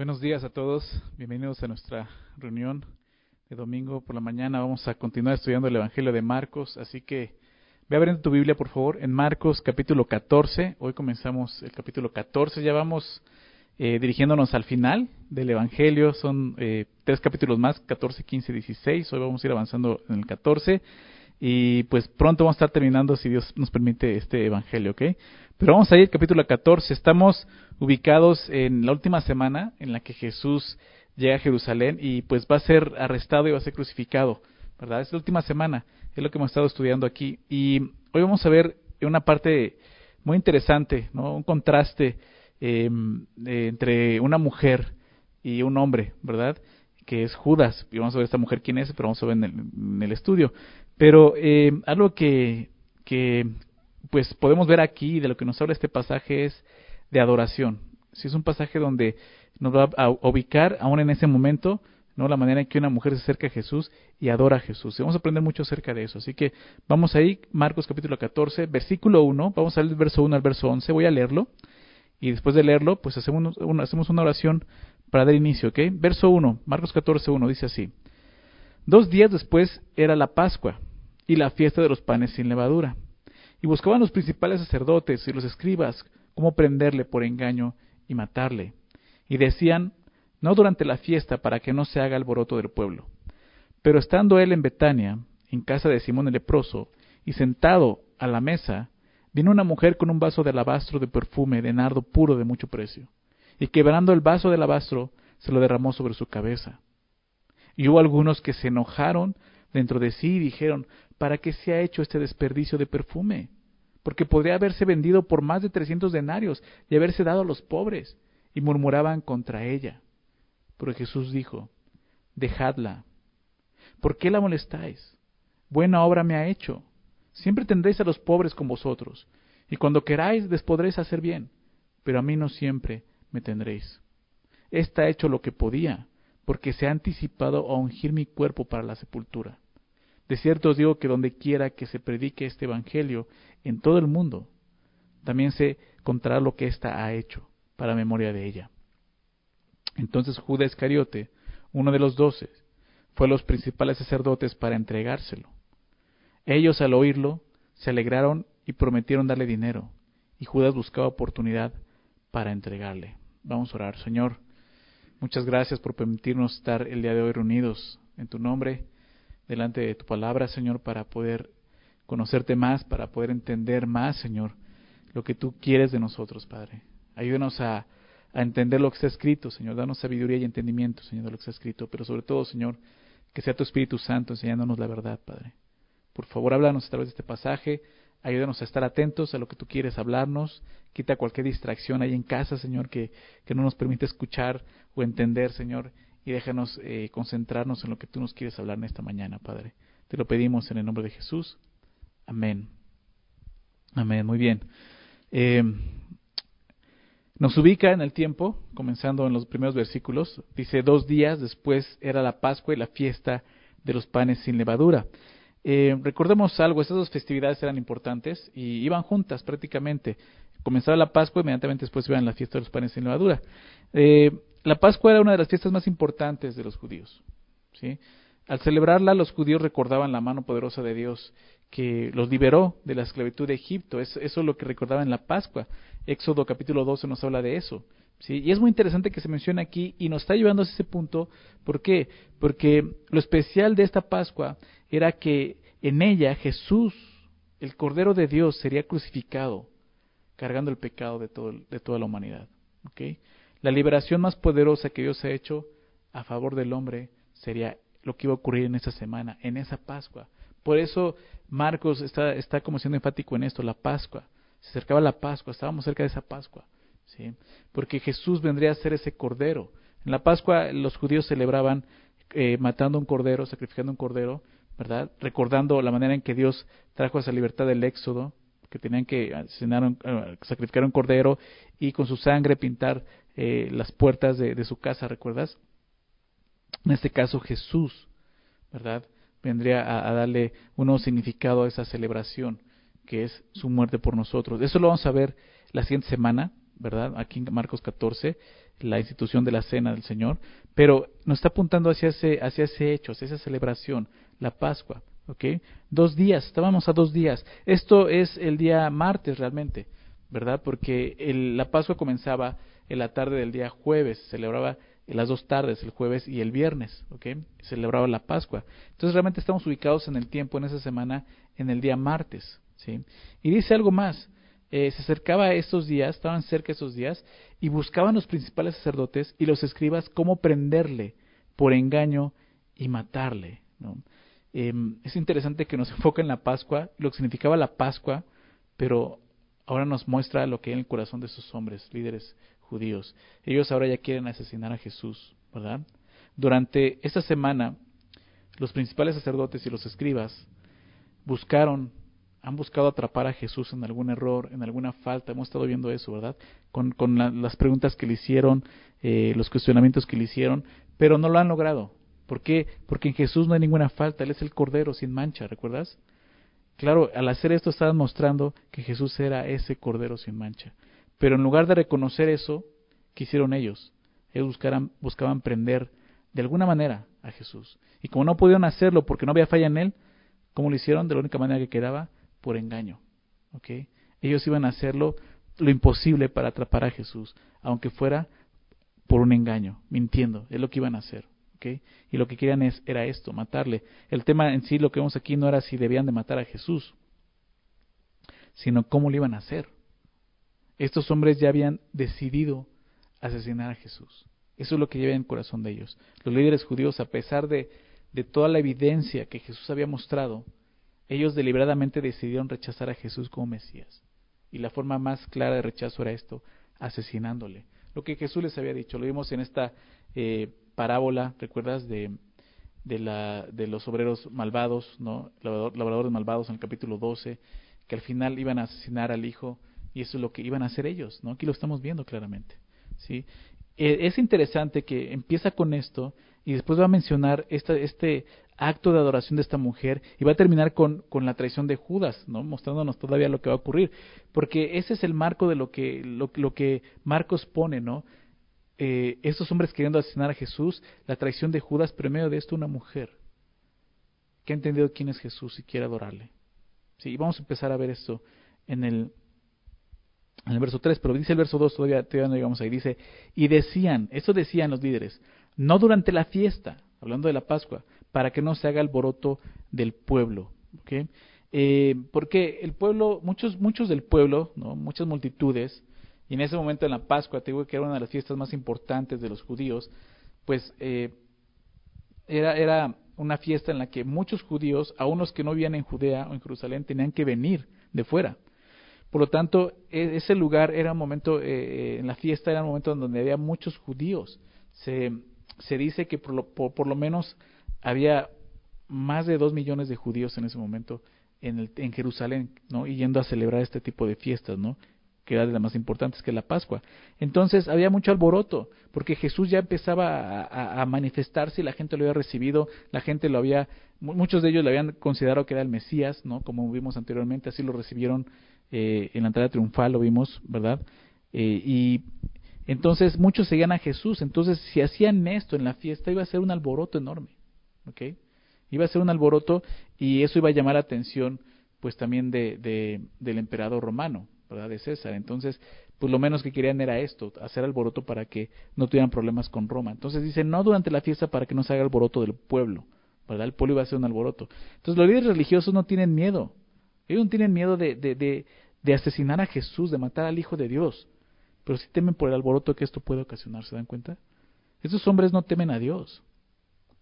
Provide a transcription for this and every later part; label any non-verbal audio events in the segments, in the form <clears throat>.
Buenos días a todos, bienvenidos a nuestra reunión de domingo por la mañana. Vamos a continuar estudiando el Evangelio de Marcos, así que ve abriendo tu Biblia por favor en Marcos capítulo 14. Hoy comenzamos el capítulo 14, ya vamos eh, dirigiéndonos al final del Evangelio, son eh, tres capítulos más, 14, 15, 16. Hoy vamos a ir avanzando en el 14 y pues pronto vamos a estar terminando si Dios nos permite este Evangelio, ¿ok? Pero vamos a ir al capítulo 14. Estamos ubicados en la última semana en la que Jesús llega a Jerusalén y pues va a ser arrestado y va a ser crucificado, ¿verdad? Es la última semana, es lo que hemos estado estudiando aquí. Y hoy vamos a ver una parte muy interesante, ¿no? Un contraste em, entre una mujer y un hombre, ¿verdad? Que es Judas. Y vamos a ver esta mujer quién es, pero vamos a ver en el, estudio. Pero eh, algo que, pues podemos ver aquí, de lo que nos habla este pasaje, es de adoración. Si es un pasaje donde nos va a ubicar, aún en ese momento, ¿no? la manera en que una mujer se acerca a Jesús y adora a Jesús. Y vamos a aprender mucho acerca de eso. Así que vamos ahí, Marcos capítulo 14, versículo 1, vamos a leer el verso 1 al verso 11, voy a leerlo. Y después de leerlo, pues hacemos una, hacemos una oración para dar inicio, ¿ok? Verso 1, Marcos 14, 1, dice así. Dos días después era la Pascua y la fiesta de los panes sin levadura y buscaban los principales sacerdotes y los escribas cómo prenderle por engaño y matarle. Y decían, no durante la fiesta para que no se haga alboroto del pueblo. Pero estando él en Betania, en casa de Simón el leproso, y sentado a la mesa, vino una mujer con un vaso de alabastro de perfume de nardo puro de mucho precio, y quebrando el vaso de alabastro, se lo derramó sobre su cabeza. Y hubo algunos que se enojaron dentro de sí y dijeron, ¿para qué se ha hecho este desperdicio de perfume? Porque podría haberse vendido por más de trescientos denarios y haberse dado a los pobres. Y murmuraban contra ella. Pero Jesús dijo, dejadla. ¿Por qué la molestáis? Buena obra me ha hecho. Siempre tendréis a los pobres con vosotros, y cuando queráis les podréis hacer bien, pero a mí no siempre me tendréis. Esta ha hecho lo que podía, porque se ha anticipado a ungir mi cuerpo para la sepultura. De cierto os digo que donde quiera que se predique este Evangelio en todo el mundo, también se contará lo que ésta ha hecho, para memoria de ella. Entonces Judas Iscariote, uno de los doce, fue a los principales sacerdotes para entregárselo. Ellos al oírlo se alegraron y prometieron darle dinero, y Judas buscaba oportunidad para entregarle. Vamos a orar, Señor. Muchas gracias por permitirnos estar el día de hoy reunidos en tu nombre delante de tu palabra, Señor, para poder conocerte más, para poder entender más, Señor, lo que tú quieres de nosotros, Padre. Ayúdenos a, a entender lo que está escrito, Señor. Danos sabiduría y entendimiento, Señor, de lo que está escrito. Pero sobre todo, Señor, que sea tu Espíritu Santo enseñándonos la verdad, Padre. Por favor, háblanos a través de este pasaje. Ayúdanos a estar atentos a lo que tú quieres hablarnos. Quita cualquier distracción ahí en casa, Señor, que, que no nos permite escuchar o entender, Señor y déjanos eh, concentrarnos en lo que tú nos quieres hablar en esta mañana, Padre. Te lo pedimos en el nombre de Jesús. Amén. Amén, muy bien. Eh, nos ubica en el tiempo, comenzando en los primeros versículos. Dice, dos días después era la Pascua y la fiesta de los panes sin levadura. Eh, recordemos algo, estas dos festividades eran importantes y iban juntas prácticamente. Comenzaba la Pascua, inmediatamente después iban la fiesta de los panes sin levadura. Eh, la Pascua era una de las fiestas más importantes de los judíos. ¿sí? Al celebrarla, los judíos recordaban la mano poderosa de Dios que los liberó de la esclavitud de Egipto. eso es lo que recordaban en la Pascua. Éxodo capítulo 12 nos habla de eso. ¿sí? Y es muy interesante que se mencione aquí y nos está llevando a ese punto. ¿Por qué? Porque lo especial de esta Pascua era que en ella Jesús, el Cordero de Dios, sería crucificado, cargando el pecado de, todo, de toda la humanidad. ¿okay? La liberación más poderosa que Dios ha hecho a favor del hombre sería lo que iba a ocurrir en esa semana, en esa Pascua. Por eso Marcos está, está como siendo enfático en esto, la Pascua. Se acercaba la Pascua, estábamos cerca de esa Pascua. ¿sí? Porque Jesús vendría a ser ese cordero. En la Pascua los judíos celebraban eh, matando un cordero, sacrificando un cordero, ¿verdad? Recordando la manera en que Dios trajo esa libertad del Éxodo, que tenían que eh, sacrificar un cordero y con su sangre pintar eh, las puertas de, su casa, ¿recuerdas? En este caso Jesús, ¿verdad? Vendría a, darle un nuevo significado a esa celebración, que es su muerte por nosotros. Eso lo vamos a ver la siguiente semana, ¿verdad? Aquí en Marcos 14, la institución de la cena del Señor, pero nos está apuntando hacia ese, hacia ese hecho, hacia esa celebración, la Pascua. ¿ok? Dos días, estábamos a dos días. Esto es el día martes realmente, ¿verdad? Porque la Pascua comenzaba en la tarde del día jueves, celebraba en las dos tardes, el jueves y el viernes, ¿ok? Celebraba la Pascua. Entonces realmente estamos ubicados en el tiempo, en esa semana, en el día martes, ¿sí? Y dice algo más, eh, se acercaba a estos días, estaban cerca esos días, y buscaban los principales sacerdotes y los escribas cómo prenderle por engaño y matarle. Em, es interesante que nos <laughs> enfoca en la Pascua, lo que significaba la Pascua, pero ahora nos muestra lo que hay en el corazón de esos hombres, líderes judíos. Ellos ahora ya quieren asesinar a Jesús, ¿verdad? Durante esta semana, los principales sacerdotes y los escribas buscaron, han buscado atrapar a Jesús en algún error, en alguna falta. Hemos estado viendo eso, ¿verdad? Con, con las preguntas que le hicieron, eh, los cuestionamientos que le hicieron, pero no lo han logrado. ¿Por qué? Porque en Jesús no hay ninguna falta, Él es el Cordero sin mancha, ¿recuerdas? Claro, al hacer esto estaban mostrando que Jesús era ese Cordero sin mancha. Pero en lugar de reconocer eso, ¿qué hicieron ellos? Ellos buscaban, buscaban prender de alguna manera a Jesús. Y como no pudieron hacerlo porque no había falla en Él, ¿cómo lo hicieron? De la única manera que quedaba, por engaño. ¿okay? Ellos iban a hacerlo lo imposible para atrapar a Jesús, aunque fuera por un engaño, mintiendo, es lo que iban a hacer. Y lo que querían es, era esto, matarle. El tema en sí, lo que vemos aquí, no era si debían de matar a Jesús, sino cómo lo iban a hacer. Estos hombres ya habían decidido asesinar a Jesús. Eso es lo que lleva en el corazón de ellos. Los líderes judíos, a pesar de, de toda la evidencia que Jesús había mostrado, ellos deliberadamente decidieron rechazar a Jesús como Mesías. Y la forma más clara de rechazo era esto, asesinándole. Lo que Jesús les había dicho, lo vimos en esta eh, parábola, ¿recuerdas? De, de, la, de los obreros malvados, ¿no? Labradores malvados en el capítulo 12, que al final iban a asesinar al hijo y eso es lo que iban a hacer ellos, ¿no? Aquí lo estamos viendo claramente, ¿sí? E, es interesante que empieza con esto y después va a mencionar esta, este acto de adoración de esta mujer y va a terminar con, con la traición de Judas, ¿no? mostrándonos todavía lo que va a ocurrir, porque ese es el marco de lo que, lo, que Marcos pone, ¿no? eh, estos hombres queriendo asesinar a Jesús, la traición de Judas, pero en medio de esto una mujer que ha entendido quién es Jesús y quiere adorarle. Sí, vamos a empezar a ver esto en el, en el verso 3, pero dice el verso 2, todavía, todavía no llegamos ahí, dice, y decían, eso decían los líderes, no durante la fiesta, hablando de la Pascua, para que no se haga alboroto del pueblo. Eh, porque el pueblo, muchos, muchos del pueblo, ¿no? muchas multitudes, y en ese momento en la Pascua, te digo que era una de las fiestas más importantes de los judíos, pues eh, era, era una fiesta en la que muchos judíos, aun los que no vivían en Judea o en Jerusalén, tenían que venir de fuera. Por lo tanto, e, ese lugar era un momento, eh, en la fiesta era un momento donde había muchos judíos. Se, se dice que por lo, por, lo menos había más de dos millones de judíos en ese momento en, el, en Jerusalén, ¿no? Y yendo a celebrar este tipo de fiestas, ¿no? que era de las más importantes que la Pascua. Entonces había mucho alboroto, porque Jesús ya empezaba a, manifestarse y la gente lo había recibido, la gente lo había, muchos de ellos le habían considerado que era el Mesías, ¿no? Como vimos anteriormente, así lo recibieron eh, en la entrada triunfal, lo vimos, ¿verdad? Eh, y entonces muchos seguían a Jesús, entonces si hacían esto en la fiesta iba a ser un alboroto enorme, ¿ok? Iba a ser un alboroto y eso iba a llamar la atención pues también de, de, del emperador romano, ¿verdad? De César. Entonces, pues lo menos que querían era esto, hacer alboroto para que no tuvieran problemas con Roma. Entonces dice, no durante la fiesta para que no se haga alboroto del pueblo, ¿verdad? El pueblo iba a hacer un alboroto. Entonces los líderes religiosos no tienen miedo. Ellos no tienen miedo de, de, de, asesinar a Jesús, de matar al Hijo de Dios. Pero sí temen por el alboroto que esto puede ocasionar, ¿se dan cuenta? Esos hombres no temen a Dios,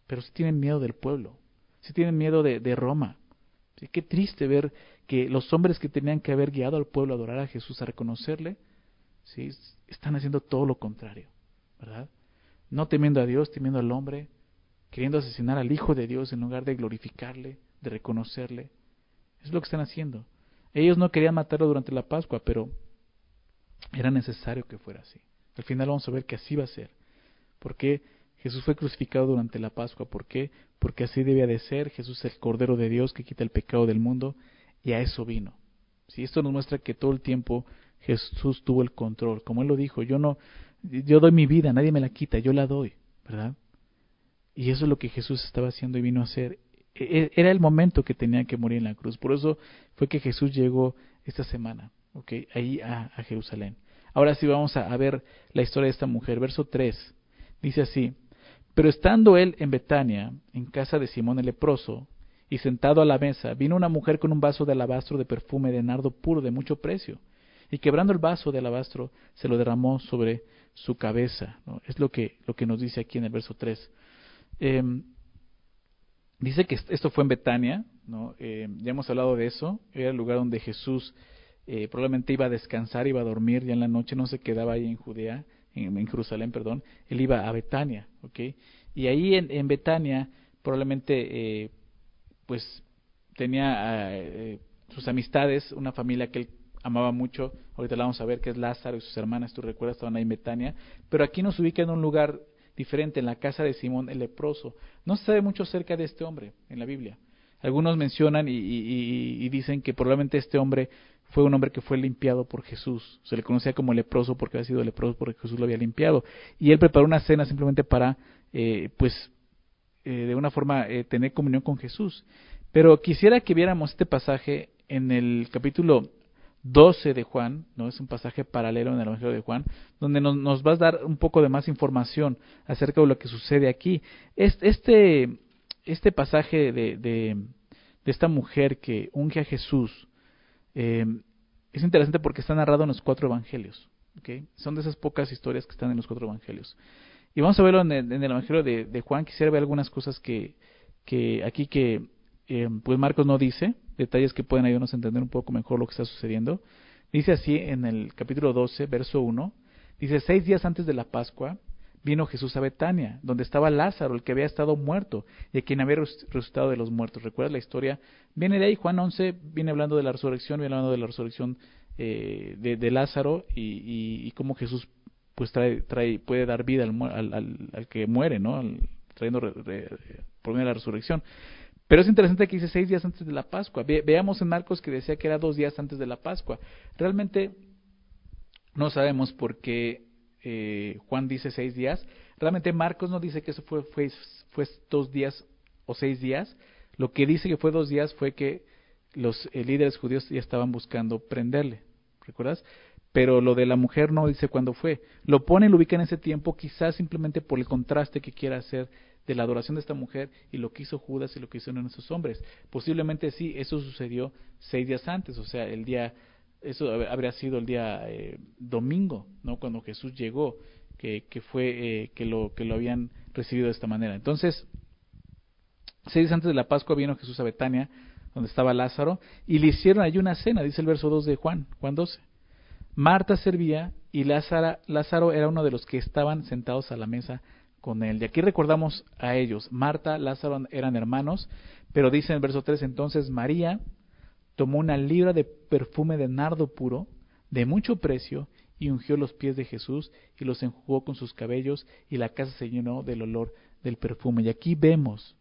pero sí tienen miedo del pueblo, sí tienen miedo de, de Roma. ¿Sí? Qué triste ver que los hombres que tenían que haber guiado al pueblo a adorar a Jesús, a reconocerle, ¿sí? están haciendo todo lo contrario, ¿verdad? No temiendo a Dios, temiendo al hombre, queriendo asesinar al Hijo de Dios en lugar de glorificarle, de reconocerle. Es lo que están haciendo. Ellos no querían matarlo durante la Pascua, pero era necesario que fuera así. Al final vamos a ver que así va a ser. ¿Por qué Jesús fue crucificado durante la Pascua? ¿Por qué? Porque así debía de ser. Jesús es el Cordero de Dios que quita el pecado del mundo y a eso vino. Si Esto nos muestra que todo el tiempo Jesús tuvo el control. Como él lo dijo, yo no, yo doy mi vida, nadie me la quita, yo la doy, ¿verdad? Y eso es lo que Jesús estaba haciendo y vino a hacer. E, e, era el momento que tenía que morir en la cruz. Por eso fue que Jesús llegó esta semana, ¿ok? Ahí a, Jerusalén. Ahora sí vamos a, ver la historia de esta mujer. Verso 3. Dice así, pero estando él en Betania, en casa de Simón el leproso, y sentado a la mesa, vino una mujer con un vaso de alabastro de perfume de nardo puro de mucho precio, y quebrando el vaso de alabastro, se lo derramó sobre su cabeza. Es lo que, lo que nos dice aquí en el verso 3. Em, dice que esto fue en Betania, ¿no? Em, ya hemos hablado de eso, era el lugar donde Jesús eh, probablemente iba a descansar, iba a dormir ya en la noche, no se quedaba ahí en Judea, en, Jerusalén, perdón, él iba a Betania, ¿ok? Y ahí en, en Betania probablemente eh, pues tenía eh, sus amistades, una familia que él amaba mucho, ahorita la vamos a ver, que es Lázaro y sus hermanas, tú recuerdas, estaban ahí en Betania, pero aquí nos ubica en un lugar diferente, en la casa de Simón el leproso. No se sabe mucho acerca de este hombre en la Biblia. Algunos mencionan y, dicen que probablemente este hombre fue un hombre que fue limpiado por Jesús. Se le conocía como leproso porque había sido leproso porque Jesús lo había limpiado. Y él preparó una cena simplemente para, eh, pues, eh, de una forma eh, tener comunión con Jesús. Pero quisiera que viéramos este pasaje en el capítulo 12 de Juan, no es un pasaje paralelo en el Evangelio de Juan, donde nos, nos va a dar un poco de más información acerca de lo que sucede aquí. Este, este pasaje de, de, esta mujer que unge a Jesús eh, es interesante porque está narrado en los cuatro evangelios. ¿okay? Son de esas pocas historias que están en los cuatro evangelios. Y vamos a verlo en el, Evangelio de, Juan. Quisiera ver algunas cosas que, que aquí que eh, pues Marcos no dice, detalles que pueden ayudarnos a entender un poco mejor lo que está sucediendo. Dice así en el capítulo 12, verso 1, dice, seis días antes de la Pascua vino Jesús a Betania, donde estaba Lázaro, el que había estado muerto y a quien había resucitado de los muertos. ¿Recuerdas la historia? Viene de ahí, Juan 11 viene hablando de la resurrección, viene hablando de la resurrección eh, de, Lázaro y, cómo Jesús pues trae, trae, puede dar vida al, al, que muere, ¿no? trayendo por medio de la resurrección. Pero es interesante que dice seis días antes de la Pascua. veamos en Marcos que decía que era dos días antes de la Pascua. Realmente no sabemos por qué eh, Juan dice seis días. Realmente Marcos no dice que eso fue, dos días o seis días. Lo que dice que fue dos días fue que los eh, líderes judíos ya estaban buscando prenderle. ¿Recuerdas? pero lo de la mujer no dice cuándo fue. Lo pone y lo ubica en ese tiempo, quizás simplemente por el contraste que quiera hacer de la adoración de esta mujer y lo que hizo Judas y lo que hicieron esos hombres. Posiblemente sí, eso sucedió seis días antes, o sea, el día, eso habría sido el día eh, domingo, ¿no? Cuando Jesús llegó, que, que fue, eh, que, lo, que lo habían recibido de esta manera. Entonces, seis días antes de la Pascua vino Jesús a Betania, donde estaba Lázaro, y le hicieron allí una cena, dice el verso 2 de Juan, Juan 12. Marta servía y Lázaro, Lázaro era uno de los que estaban sentados a la mesa con él. Y aquí recordamos a ellos. Marta, Lázaro eran hermanos, pero dice en el verso 3, entonces María tomó una libra de perfume de nardo puro, de mucho precio, y ungió los pies de Jesús y los enjugó con sus cabellos, y la casa se llenó del olor del perfume. Y aquí vemos,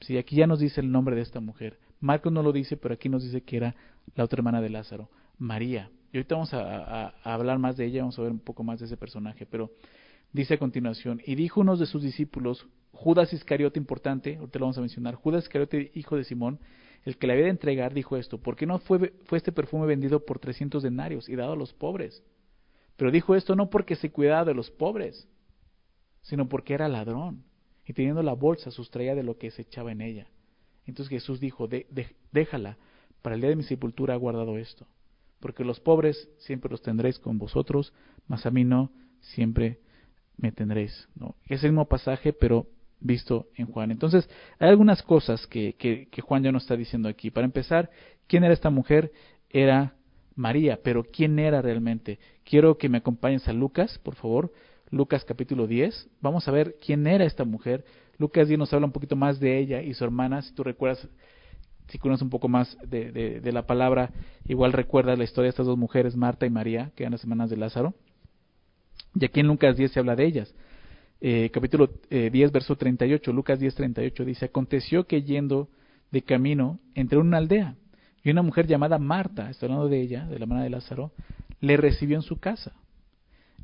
si aquí ya nos dice el nombre de esta mujer. Marcos no lo dice, pero aquí nos dice que era la otra hermana de Lázaro, María. Y ahorita vamos a, hablar más de ella, vamos a ver un poco más de ese personaje, pero dice a continuación, y dijo uno de sus discípulos, Judas Iscariote importante, ahorita lo vamos a mencionar, Judas Iscariote, hijo de Simón, el que le había de entregar, dijo esto, ¿por qué no fue, fue este perfume vendido por trescientos denarios y dado a los pobres? Pero dijo esto no porque se cuidaba de los pobres, sino porque era ladrón, y teniendo la bolsa sustraía de lo que se echaba en ella. Entonces Jesús dijo, déjala, para el día de mi sepultura ha guardado esto porque los pobres siempre los tendréis con vosotros, mas a mí no, siempre me tendréis. ¿no? Es el mismo pasaje, pero visto en Juan. Entonces, hay algunas cosas que, que, Juan ya nos está diciendo aquí. Para empezar, ¿quién era esta mujer? Era María, pero ¿quién era realmente? Quiero que me acompañes a Lucas, por favor. Lucas capítulo 10. Vamos a ver quién era esta mujer. Lucas 10 nos habla un poquito más de ella y su hermana. Si tú recuerdas, si conoces un poco más de, de, la palabra, igual recuerdas la historia de estas dos mujeres, Marta y María, que eran las hermanas de Lázaro. Y aquí en Lucas 10 se habla de ellas. Eh, capítulo eh, 10, verso 38, Lucas 10, 38 dice, aconteció que yendo de camino entró en una aldea y una mujer llamada Marta, está hablando de ella, de la hermana de Lázaro, le recibió en su casa.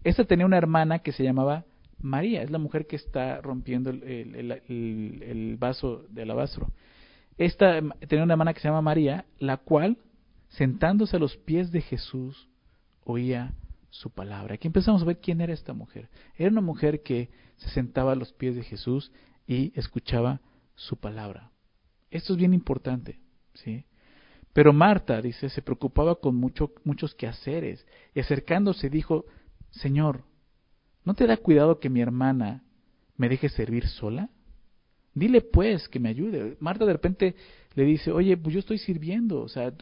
Esta tenía una hermana que se llamaba María, es la mujer que está rompiendo el, el vaso de alabastro. Esta tenía una hermana que se llama María, la cual, sentándose a los pies de Jesús, oía su palabra. Aquí empezamos a ver quién era esta mujer. Era una mujer que se sentaba a los pies de Jesús y escuchaba su palabra. Esto es bien importante, ¿sí? Pero Marta, dice, se preocupaba con mucho, muchos quehaceres y acercándose dijo, Señor, ¿no te da cuidado que mi hermana me deje servir sola? Dile pues que me ayude. Marta de repente le dice, oye, pues yo estoy sirviendo, o sea,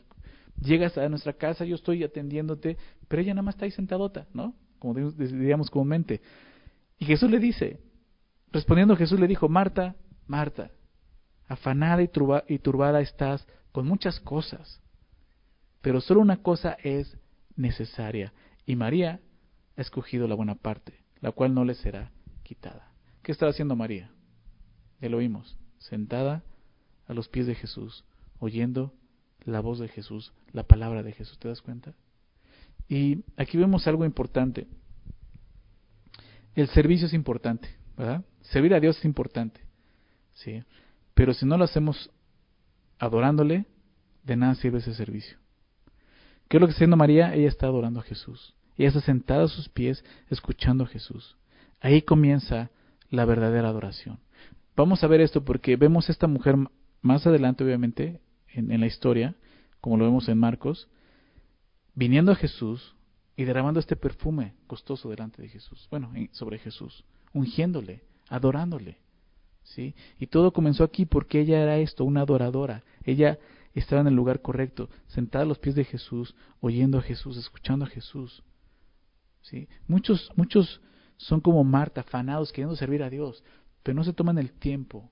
llegas a nuestra casa, yo estoy atendiéndote, pero ella nada más está ahí sentadota, ¿no? Como diríamos comúnmente. Y Jesús le dice, respondiendo Jesús le dijo, Marta, Marta, afanada y, y turbada estás con muchas cosas, pero solo una cosa es necesaria, y María ha escogido la buena parte, la cual no le será quitada. ¿Qué estaba haciendo María? Ya lo oímos, sentada a los pies de Jesús, oyendo la voz de Jesús, la palabra de Jesús, ¿te das cuenta? Y aquí vemos algo importante. El servicio es importante, ¿verdad? Servir a Dios es importante, ¿sí? Pero si no lo hacemos adorándole, de nada sirve ese servicio. ¿Qué es lo que está haciendo María? Ella está adorando a Jesús. Ella está sentada a sus pies, escuchando a Jesús. Ahí comienza la verdadera adoración. Vamos a ver esto porque vemos a esta mujer más adelante, obviamente, en, la historia, como lo vemos en Marcos, viniendo a Jesús y derramando este perfume costoso delante de Jesús, bueno, sobre Jesús, ungiéndole, adorándole. ¿sí? Y todo comenzó aquí porque ella era esto, una adoradora. Ella estaba en el lugar correcto, sentada a los pies de Jesús, oyendo a Jesús, escuchando a Jesús. ¿sí? Muchos, muchos son como Marta, afanados, queriendo servir a Dios, pero no se toman el tiempo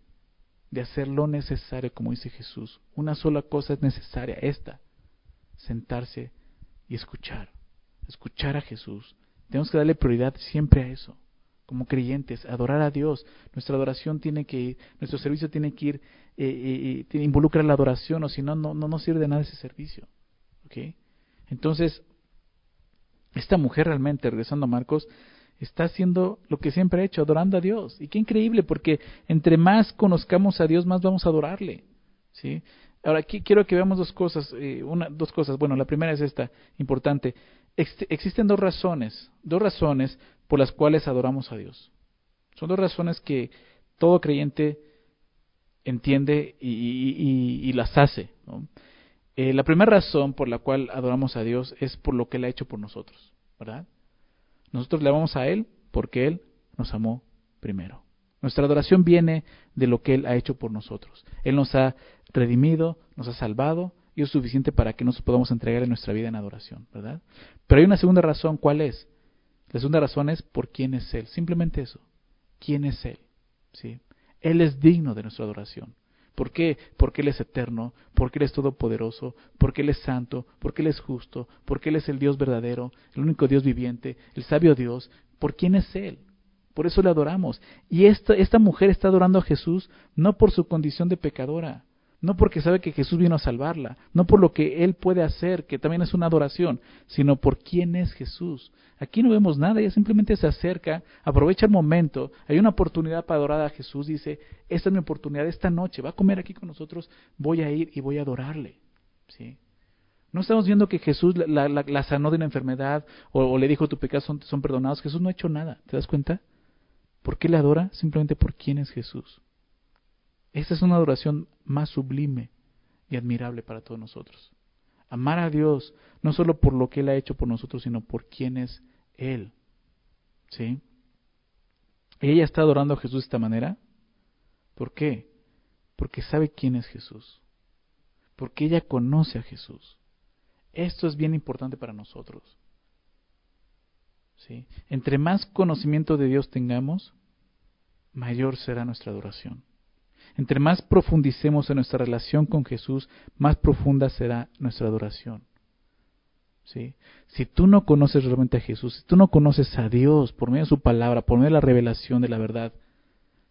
de hacer lo necesario, como dice Jesús. Una sola cosa es necesaria, esta, sentarse y escuchar, escuchar a Jesús. Tenemos que darle prioridad siempre a eso como creyentes, adorar a Dios. Nuestra adoración tiene que ir, nuestro servicio tiene que ir, eh, eh, involucra la adoración, o si no, no, no nos sirve de nada ese servicio. ¿okay? Entonces, esta mujer realmente, regresando a Marcos, está haciendo lo que siempre ha hecho, adorando a Dios. Y qué increíble, porque entre más conozcamos a Dios, más vamos a adorarle. ¿sí? Ahora, aquí quiero que veamos dos cosas, eh, una, dos cosas. Bueno, la primera es esta, importante. existen dos razones, dos razones por las cuales adoramos a Dios. Son dos razones que todo creyente entiende y, las hace. Eh, la primera razón por la cual adoramos a Dios es por lo que Él ha hecho por nosotros, ¿verdad? Nosotros le amamos a Él porque Él nos amó primero. Nuestra adoración viene de lo que Él ha hecho por nosotros. Él nos ha redimido, nos ha salvado y es suficiente para que nos podamos entregar en nuestra vida en adoración, ¿verdad? Pero hay una segunda razón, ¿cuál es? La segunda razón es por quién es Él. Simplemente eso. ¿Quién es Él? ¿Sí? Él es digno de nuestra adoración. ¿Por qué? Porque Él es eterno, porque Él es todopoderoso, porque Él es santo, porque Él es justo, porque Él es el Dios verdadero, el único Dios viviente, el sabio Dios. ¿Por quién es Él? Por eso le adoramos. Y esta, esta mujer está adorando a Jesús no por su condición de pecadora, no porque sabe que Jesús vino a salvarla, no por lo que Él puede hacer, que también es una adoración, sino por quién es Jesús. Aquí no vemos nada, ella simplemente se acerca, aprovecha el momento, hay una oportunidad para adorar a Jesús, dice, esta es mi oportunidad, esta noche, va a comer aquí con nosotros, voy a ir y voy a adorarle. ¿Sí? No estamos viendo que Jesús la, sanó de una enfermedad o, le dijo tus pecados son, son perdonados. Jesús no ha hecho nada, ¿te das cuenta? ¿Por qué le adora? Simplemente por quién es Jesús. Esta es una adoración más sublime y admirable para todos nosotros. Amar a Dios no solo por lo que Él ha hecho por nosotros, sino por quién es Él. ¿Sí? Ella está adorando a Jesús de esta manera. ¿Por qué? Porque sabe quién es Jesús. Porque ella conoce a Jesús. Esto es bien importante para nosotros. ¿Sí? Entre más conocimiento de Dios tengamos, mayor será nuestra adoración. Entre más profundicemos en nuestra relación con Jesús, más profunda será nuestra adoración. ¿Sí? Si tú no conoces realmente a Jesús, si tú no conoces a Dios por medio de su palabra, por medio de la revelación de la verdad,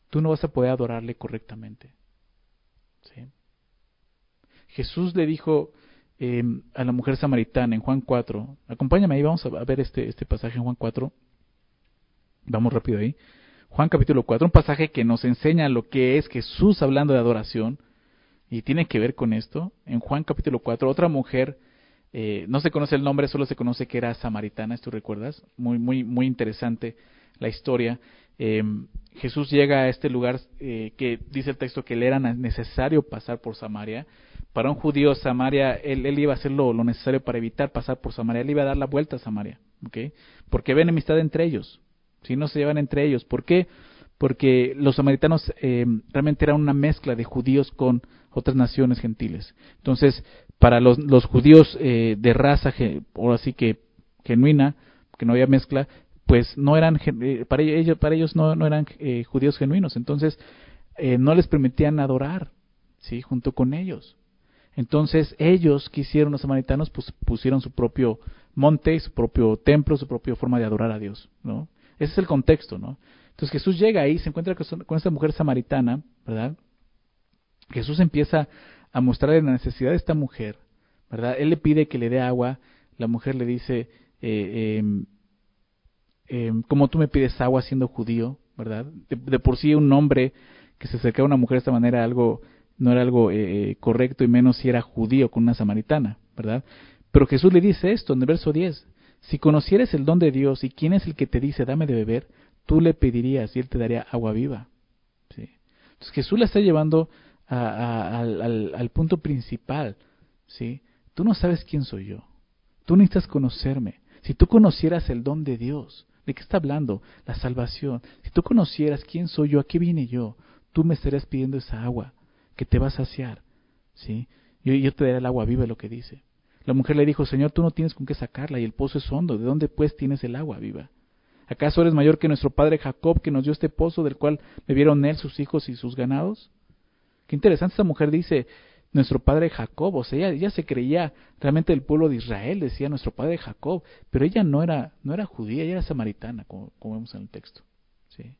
tú no vas a poder adorarle correctamente. Jesús le dijo eh, a la mujer samaritana en Juan 4. Acompáñame ahí, vamos a ver este, este pasaje en Juan 4. Vamos rápido ahí. Juan capítulo 4, un pasaje que nos enseña lo que es Jesús hablando de adoración y tiene que ver con esto. En Juan capítulo 4, otra mujer, eh, no se conoce el nombre, solo se conoce que era samaritana, ¿tú recuerdas? Muy, muy, muy interesante la historia. Eh, Jesús llega a este lugar eh, que dice el texto que le era necesario pasar por Samaria. Para un judío, Samaria, él, iba a hacer lo, necesario para evitar pasar por Samaria. Él iba a dar la vuelta a Samaria, ¿ok? Porque ven enemistad entre ellos. Si no se llevan entre ellos. ¿Por qué? Porque los samaritanos eh, realmente eran una mezcla de judíos con otras naciones gentiles. Entonces, para los, judíos eh, de raza, o así que genuina, que no había mezcla, pues no eran, eh, para ellos, para ellos no, no eran eh, judíos genuinos. Entonces, no les permitían adorar, ¿sí? Junto con ellos. Entonces, ellos que hicieron los samaritanos, pues pusieron su propio monte, su propio templo, su propia forma de adorar a Dios, ¿no? Ese es el contexto, ¿no? Entonces Jesús llega ahí, se encuentra con esta mujer samaritana, ¿verdad? Jesús empieza a mostrarle la necesidad de esta mujer, ¿verdad? Él le pide que le dé agua, la mujer le dice, eh, em, em, ¿cómo tú me pides agua siendo judío, ¿verdad? De, por sí un hombre que se acercaba a una mujer de esta manera algo, no era algo eh, eh, correcto y menos si era judío con una samaritana, ¿verdad? Pero Jesús le dice esto en el verso 10, si conocieres el don de Dios y quién es el que te dice dame de beber, tú le pedirías y él te daría agua viva. ¿sí? Entonces Jesús la está llevando al, al, punto principal. ¿sí? Tú no sabes quién soy yo. Tú necesitas conocerme. Si tú conocieras el don de Dios, ¿de qué está hablando? La salvación. Si tú conocieras quién soy yo, a qué vine yo, tú me estarías pidiendo esa agua que te va a saciar. ¿sí? Yo, yo te daré el agua viva, lo que dice. La mujer le dijo, Señor, tú no tienes con qué sacarla y el pozo es hondo. ¿De dónde pues tienes el agua viva? ¿Acaso eres mayor que nuestro padre Jacob, que nos dio este pozo del cual bebieron él, sus hijos y sus ganados? Qué interesante esta mujer dice, nuestro padre Jacob, o sea, ella, se creía realmente el pueblo de Israel, decía nuestro padre Jacob, pero ella no era, no era judía, ella era samaritana, como, vemos en el texto. ¿sí?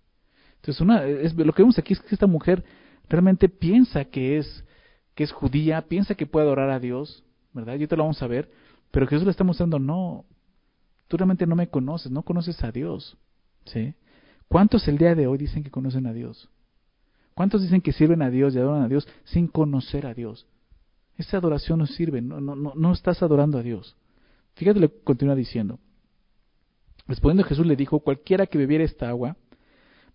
Entonces, una, es, lo que vemos aquí es que esta mujer realmente piensa que es, que es judía, piensa que puede adorar a Dios, ¿verdad? Yo te lo vamos a ver, pero Jesús le está mostrando, no, tú realmente no me conoces, no conoces a Dios, ¿sí? ¿Cuántos el día de hoy dicen que conocen a Dios? ¿Cuántos dicen que sirven a Dios y adoran a Dios sin conocer a Dios? Esa adoración no sirve, no, no, no, no estás adorando a Dios. Fíjate lo que continúa diciendo. Respondiendo Jesús le dijo, cualquiera que bebiera esta agua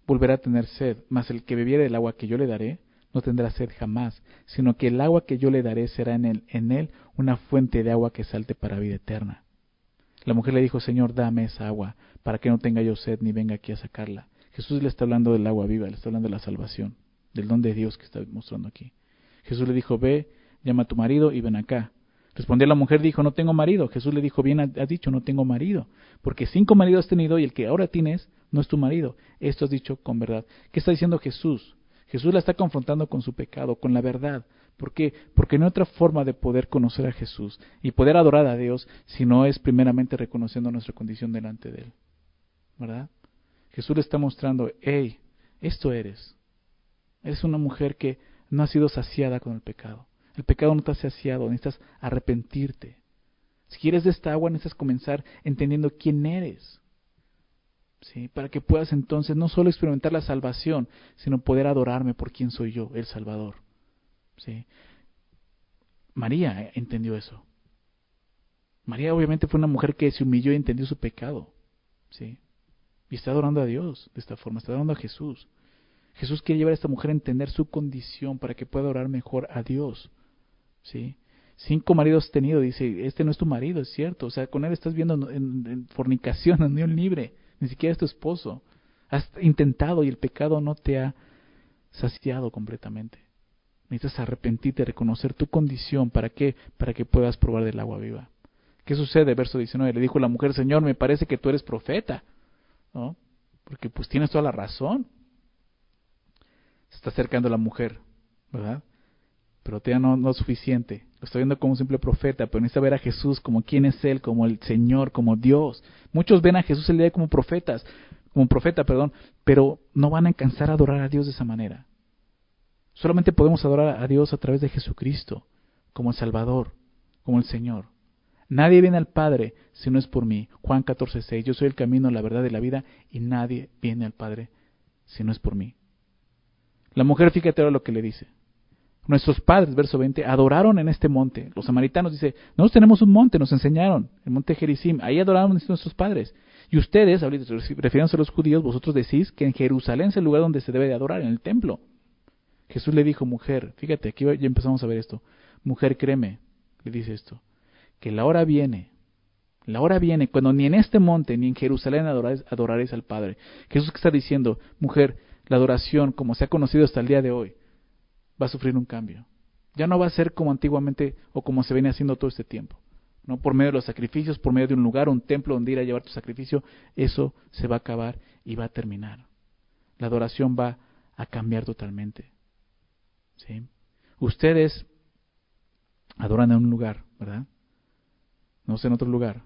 volverá a tener sed, mas el que bebiera el agua que yo le daré no tendrá sed jamás, sino que el agua que yo le daré será en él, en él una fuente de agua que salte para vida eterna. La mujer le dijo, Señor, dame esa agua, para que no tenga yo sed ni venga aquí a sacarla. Jesús le está hablando del agua viva, le está hablando de la salvación, del don de Dios que está mostrando aquí. Jesús le dijo, ve, llama a tu marido y ven acá. Respondió la mujer, dijo, no tengo marido. Jesús le dijo, bien has dicho, no tengo marido. Porque cinco maridos has tenido y el que ahora tienes no es tu marido. Esto has dicho con verdad. ¿Qué está diciendo Jesús? Jesús la está confrontando con su pecado, con la verdad. ¿Por qué? Porque no hay otra forma de poder conocer a Jesús y poder adorar a Dios si no es primeramente reconociendo nuestra condición delante de Él. ¿Verdad? Jesús le está mostrando, hey, esto eres. Eres una mujer que no ha sido saciada con el pecado. El pecado no te ha saciado, necesitas arrepentirte. Si quieres de esta agua, necesitas comenzar entendiendo quién eres. ¿Sí? Para que puedas entonces no solo experimentar la salvación, sino poder adorarme por quien soy yo, el Salvador. ¿sí? María entendió eso. María obviamente fue una mujer que se humilló y entendió su pecado. ¿sí? Y está adorando a Dios de esta forma, está adorando a Jesús. Jesús quiere llevar a esta mujer a entender su condición para que pueda adorar mejor a Dios. ¿sí? Cinco maridos tenido, dice, este no es tu marido, es cierto. O sea, con él estás viendo en, en fornicación, <laughs> unión libre ni siquiera es tu esposo. Has intentado y el pecado no te ha saciado completamente. Necesitas arrepentirte, reconocer tu condición. ¿Para qué? Para que puedas probar del agua viva. ¿Qué sucede? Verso 19. Le dijo la mujer, Señor, me parece que tú eres profeta. ¿No? Porque pues tienes toda la razón. Se está acercando la mujer, ¿verdad? Pero todavía no, no es suficiente. Lo está viendo como un simple profeta, pero necesita ver a Jesús como quién es Él, como el Señor, como Dios. Muchos ven a Jesús el día como profetas, como profeta, perdón, pero no van a alcanzar a adorar a Dios de esa manera. Solamente podemos adorar a Dios a través de Jesucristo, como el Salvador. como el Señor. Nadie viene al Padre si no es por mí. Juan 14, 6. Yo soy el camino, la verdad y la vida, y nadie viene al Padre si no es por mí. La mujer, fíjate ahora lo que le dice. Nuestros padres, verso 20, adoraron en este monte. Los samaritanos dice, nosotros tenemos un monte, nos enseñaron, el monte Gerizim, ahí adoraron nuestros padres. Y ustedes, refiriéndose a los judíos, vosotros decís que en Jerusalén es el lugar donde se debe de adorar, en el templo. Jesús le dijo, mujer, fíjate, aquí ya empezamos a ver esto. Mujer, créeme, le dice esto, que la hora viene, la hora viene cuando ni en este monte ni en Jerusalén adoraréis, adoraréis al Padre. Jesús que está diciendo, mujer, la adoración, como se ha conocido hasta el día de hoy, va a sufrir un cambio. Ya no va a ser como antiguamente o como se viene haciendo todo este tiempo. ¿no? Por medio de los sacrificios, por medio de un lugar, un templo donde ir a llevar tu sacrificio, eso se va a acabar y va a terminar. La adoración va a cambiar totalmente. ¿sí? Ustedes adoran en un lugar, ¿verdad? No sé en otro lugar.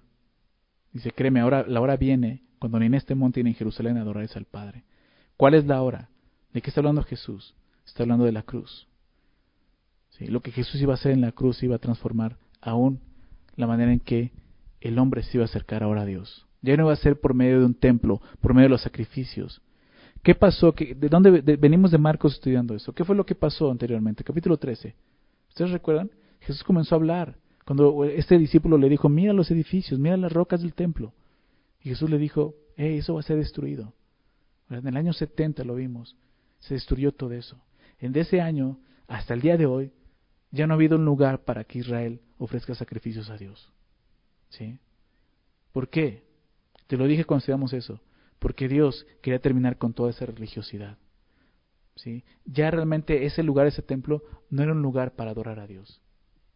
Dice, créeme, ahora la hora viene cuando ni en este monte ni en Jerusalén adoráis al Padre. ¿Cuál es la hora? ¿De qué está hablando Jesús? Está hablando de la cruz. Lo que Jesús iba a hacer en la cruz iba a transformar aún la manera en que el hombre se iba a acercar ahora a Dios. Ya no iba a ser por medio de un templo, por medio de los sacrificios. ¿Qué pasó? ¿De dónde venimos de Marcos estudiando eso? ¿Qué fue lo que pasó anteriormente? Capítulo 13. ¿Ustedes recuerdan? Jesús comenzó a hablar. Cuando este discípulo le dijo, mira los edificios, mira las rocas del templo. Y Jesús le dijo, eso va a ser destruido. En el año 70 lo vimos. Se destruyó todo eso. En ese año, hasta el día de hoy, ya no ha habido un lugar para que Israel ofrezca sacrificios a Dios. ¿Sí? ¿Por qué? Te lo dije cuando estudiamos eso. Porque Dios quería terminar con toda esa religiosidad. ¿Sí? Ya realmente ese lugar, ese templo, no era un lugar para adorar a Dios.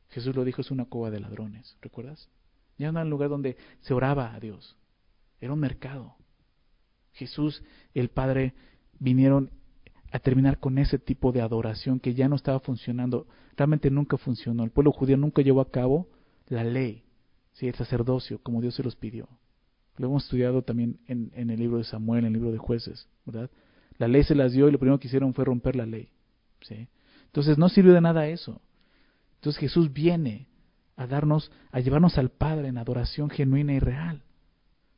Jesús lo dijo, es una cueva de ladrones, ¿recuerdas? Ya no era un lugar donde se oraba a Dios. Era un mercado. Jesús, el Padre, vinieron a terminar con ese tipo de adoración que ya no estaba funcionando, realmente nunca funcionó. El pueblo judío nunca llevó a cabo la ley, ¿sí? el sacerdocio, como Dios se los pidió. Lo hemos estudiado también en, en, el libro de Samuel, en el libro de jueces, ¿verdad? La ley se las dio y lo primero que hicieron fue romper la ley. ¿sí? Entonces no sirvió de nada eso. Entonces Jesús viene a darnos, a llevarnos al Padre en adoración genuina y real.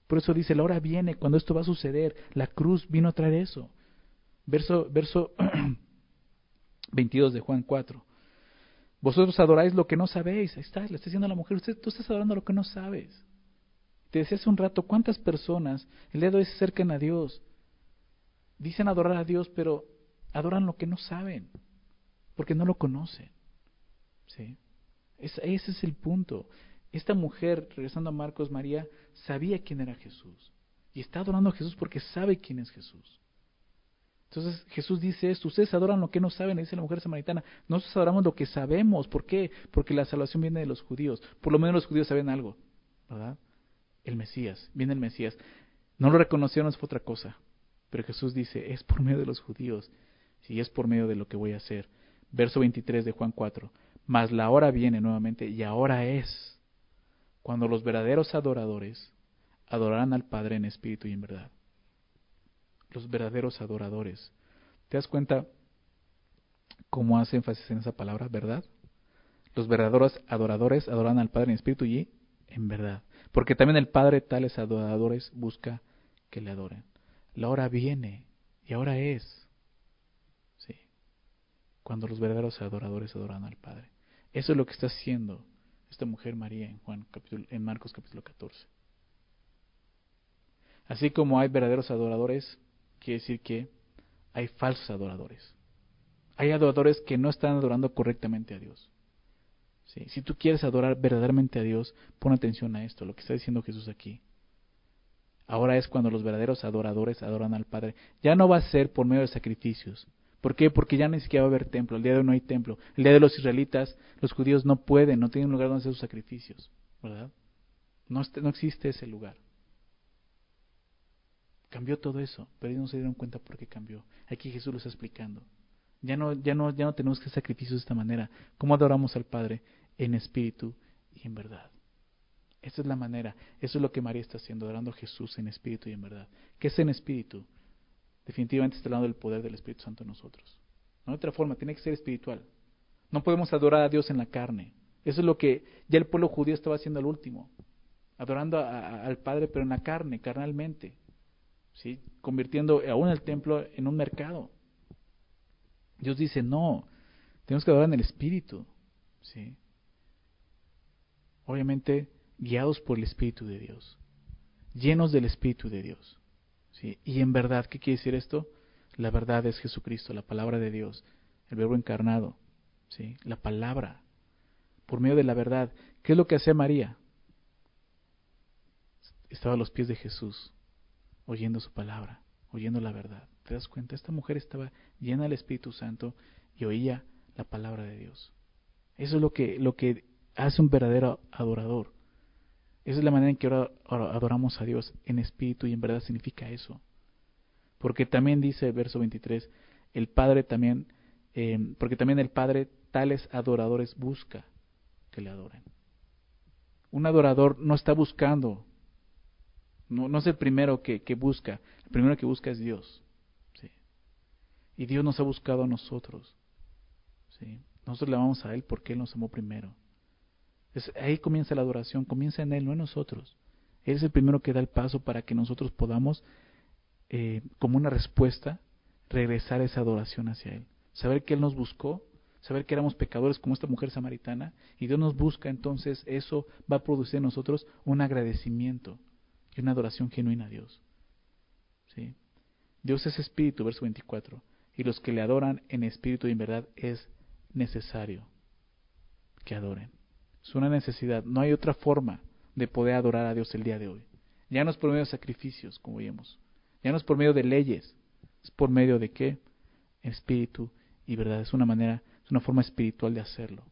Por eso dice, la hora viene cuando esto va a suceder. La cruz vino a traer eso. Verso, verso <clears throat> 22 de Juan 4. Vosotros adoráis lo que no sabéis. Ahí está, le está diciendo a la mujer, usted, tú estás adorando lo que no sabes. Te decía hace un rato, ¿cuántas personas el día se acercan a Dios? Dicen adorar a Dios, pero adoran lo que no saben, porque no lo conocen. ¿Sí? ese es el punto. Esta mujer, regresando a Marcos María, sabía quién era Jesús. Y está adorando a Jesús porque sabe quién es Jesús. Entonces Jesús dice esto, ustedes adoran lo que no saben, dice la mujer samaritana, nosotros adoramos lo que sabemos, ¿por qué? Porque la salvación viene de los judíos, por lo menos los judíos saben algo, ¿verdad? El Mesías, viene el Mesías. No lo reconocieron, es otra cosa, pero Jesús dice, es por medio de los judíos, si es por medio de lo que voy a hacer. Verso 23 de Juan 4, mas la hora viene nuevamente y ahora es cuando los verdaderos adoradores adorarán al Padre en espíritu y en verdad los verdaderos adoradores. ¿Te das cuenta cómo hace énfasis en esa palabra, verdad? Los verdaderos adoradores adoran al Padre en espíritu y en verdad. Porque también el Padre tales adoradores busca que le adoren. La hora viene y ahora es. Sí. Cuando los verdaderos adoradores adoran al Padre. Eso es lo que está haciendo esta mujer María en Juan capítulo, en Marcos capítulo 14. Así como hay verdaderos adoradores, quiere decir que hay falsos adoradores. Hay adoradores que no están adorando correctamente a Dios. Si tú quieres adorar verdaderamente a Dios, pon atención a esto, lo que está diciendo Jesús aquí. Ahora es cuando los verdaderos adoradores adoran al Padre. Ya no va a ser por medio de sacrificios. ¿Por qué? Porque ya ni siquiera va a haber templo. El día de hoy no hay templo. El día de los israelitas, los judíos no pueden, no tienen lugar donde hacer sus sacrificios. ¿Verdad? No existe ese lugar. Cambió todo eso, pero ellos no se dieron cuenta por qué cambió. Aquí Jesús lo está explicando. Ya no, ya no, ya no tenemos que sacrificios de esta manera. ¿Cómo adoramos al Padre? En espíritu y en verdad. Esa es la manera. Eso es lo que María está haciendo, adorando a Jesús en espíritu y en verdad. ¿Qué es en espíritu? Definitivamente está hablando del poder del Espíritu Santo en nosotros. No de otra forma, tiene que ser espiritual. No podemos adorar a Dios en la carne. Eso es lo que ya el pueblo judío estaba haciendo al último, adorando al Padre pero en la carne, carnalmente, ¿sí? convirtiendo aún el templo en un mercado. Dios dice, no, tenemos que adorar en el Espíritu. ¿sí? Obviamente, guiados por el Espíritu de Dios, llenos del Espíritu de Dios. Y en verdad, ¿qué quiere decir esto? La verdad es Jesucristo, la palabra de Dios, el verbo encarnado, ¿sí? la palabra, por medio de la verdad. ¿Qué es lo que hacía María? Estaba a los pies de Jesús, oyendo su palabra, oyendo la verdad. ¿Te das cuenta? Esta mujer estaba llena del Espíritu Santo y oía la palabra de Dios. Eso es lo que, lo que hace un verdadero adorador. Esa es la manera en que ahora adoramos a Dios en espíritu y en verdad significa eso. Porque también dice el verso 23, el Padre también, eh, porque también el Padre tales adoradores busca que le adoren. Un adorador no está buscando, no, no es el primero que, que, busca, el primero que busca es Dios. ¿sí? Y Dios nos ha buscado a nosotros. ¿sí? Nosotros le amamos a Él porque Él nos amó primero. Es, ahí comienza la adoración, comienza en Él, no en nosotros. Él es el primero que da el paso para que nosotros podamos, eh, como una respuesta, regresar esa adoración hacia Él. Saber que Él nos buscó, saber que éramos pecadores como esta mujer samaritana, y Dios nos busca, entonces eso va a producir en nosotros un agradecimiento y una adoración genuina a Dios. ¿Sí? Dios es espíritu, verso 24, y los que le adoran en espíritu y en verdad es necesario que adoren. Es una necesidad. No hay otra forma de poder adorar a Dios el día de hoy. Ya no es por medio de sacrificios, como vimos. Ya no es por medio de leyes. Es por medio de qué? Espíritu y verdad. Es una manera, es una forma espiritual de hacerlo.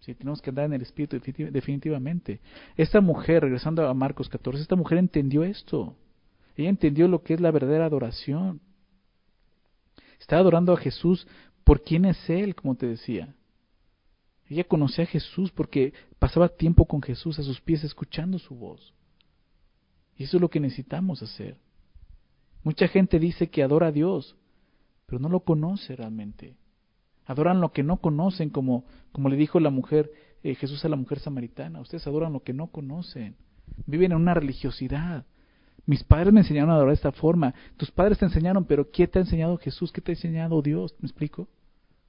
Sí, tenemos que andar en el espíritu definitivamente. Esta mujer, regresando a Marcos 14, esta mujer entendió esto. Ella entendió lo que es la verdadera adoración. Está adorando a Jesús por quién es Él, como te decía. Ella conocía a Jesús porque pasaba tiempo con Jesús a sus pies escuchando su voz. Y eso es lo que necesitamos hacer. Mucha gente dice que adora a Dios, pero no lo conoce realmente. Adoran lo que no conocen, como, como le dijo la mujer, eh, Jesús a la mujer samaritana. Ustedes adoran lo que no conocen. Viven en una religiosidad. Mis padres me enseñaron a adorar de esta forma. Tus padres te enseñaron, pero ¿qué te ha enseñado Jesús? ¿Qué te ha enseñado Dios? ¿Me explico?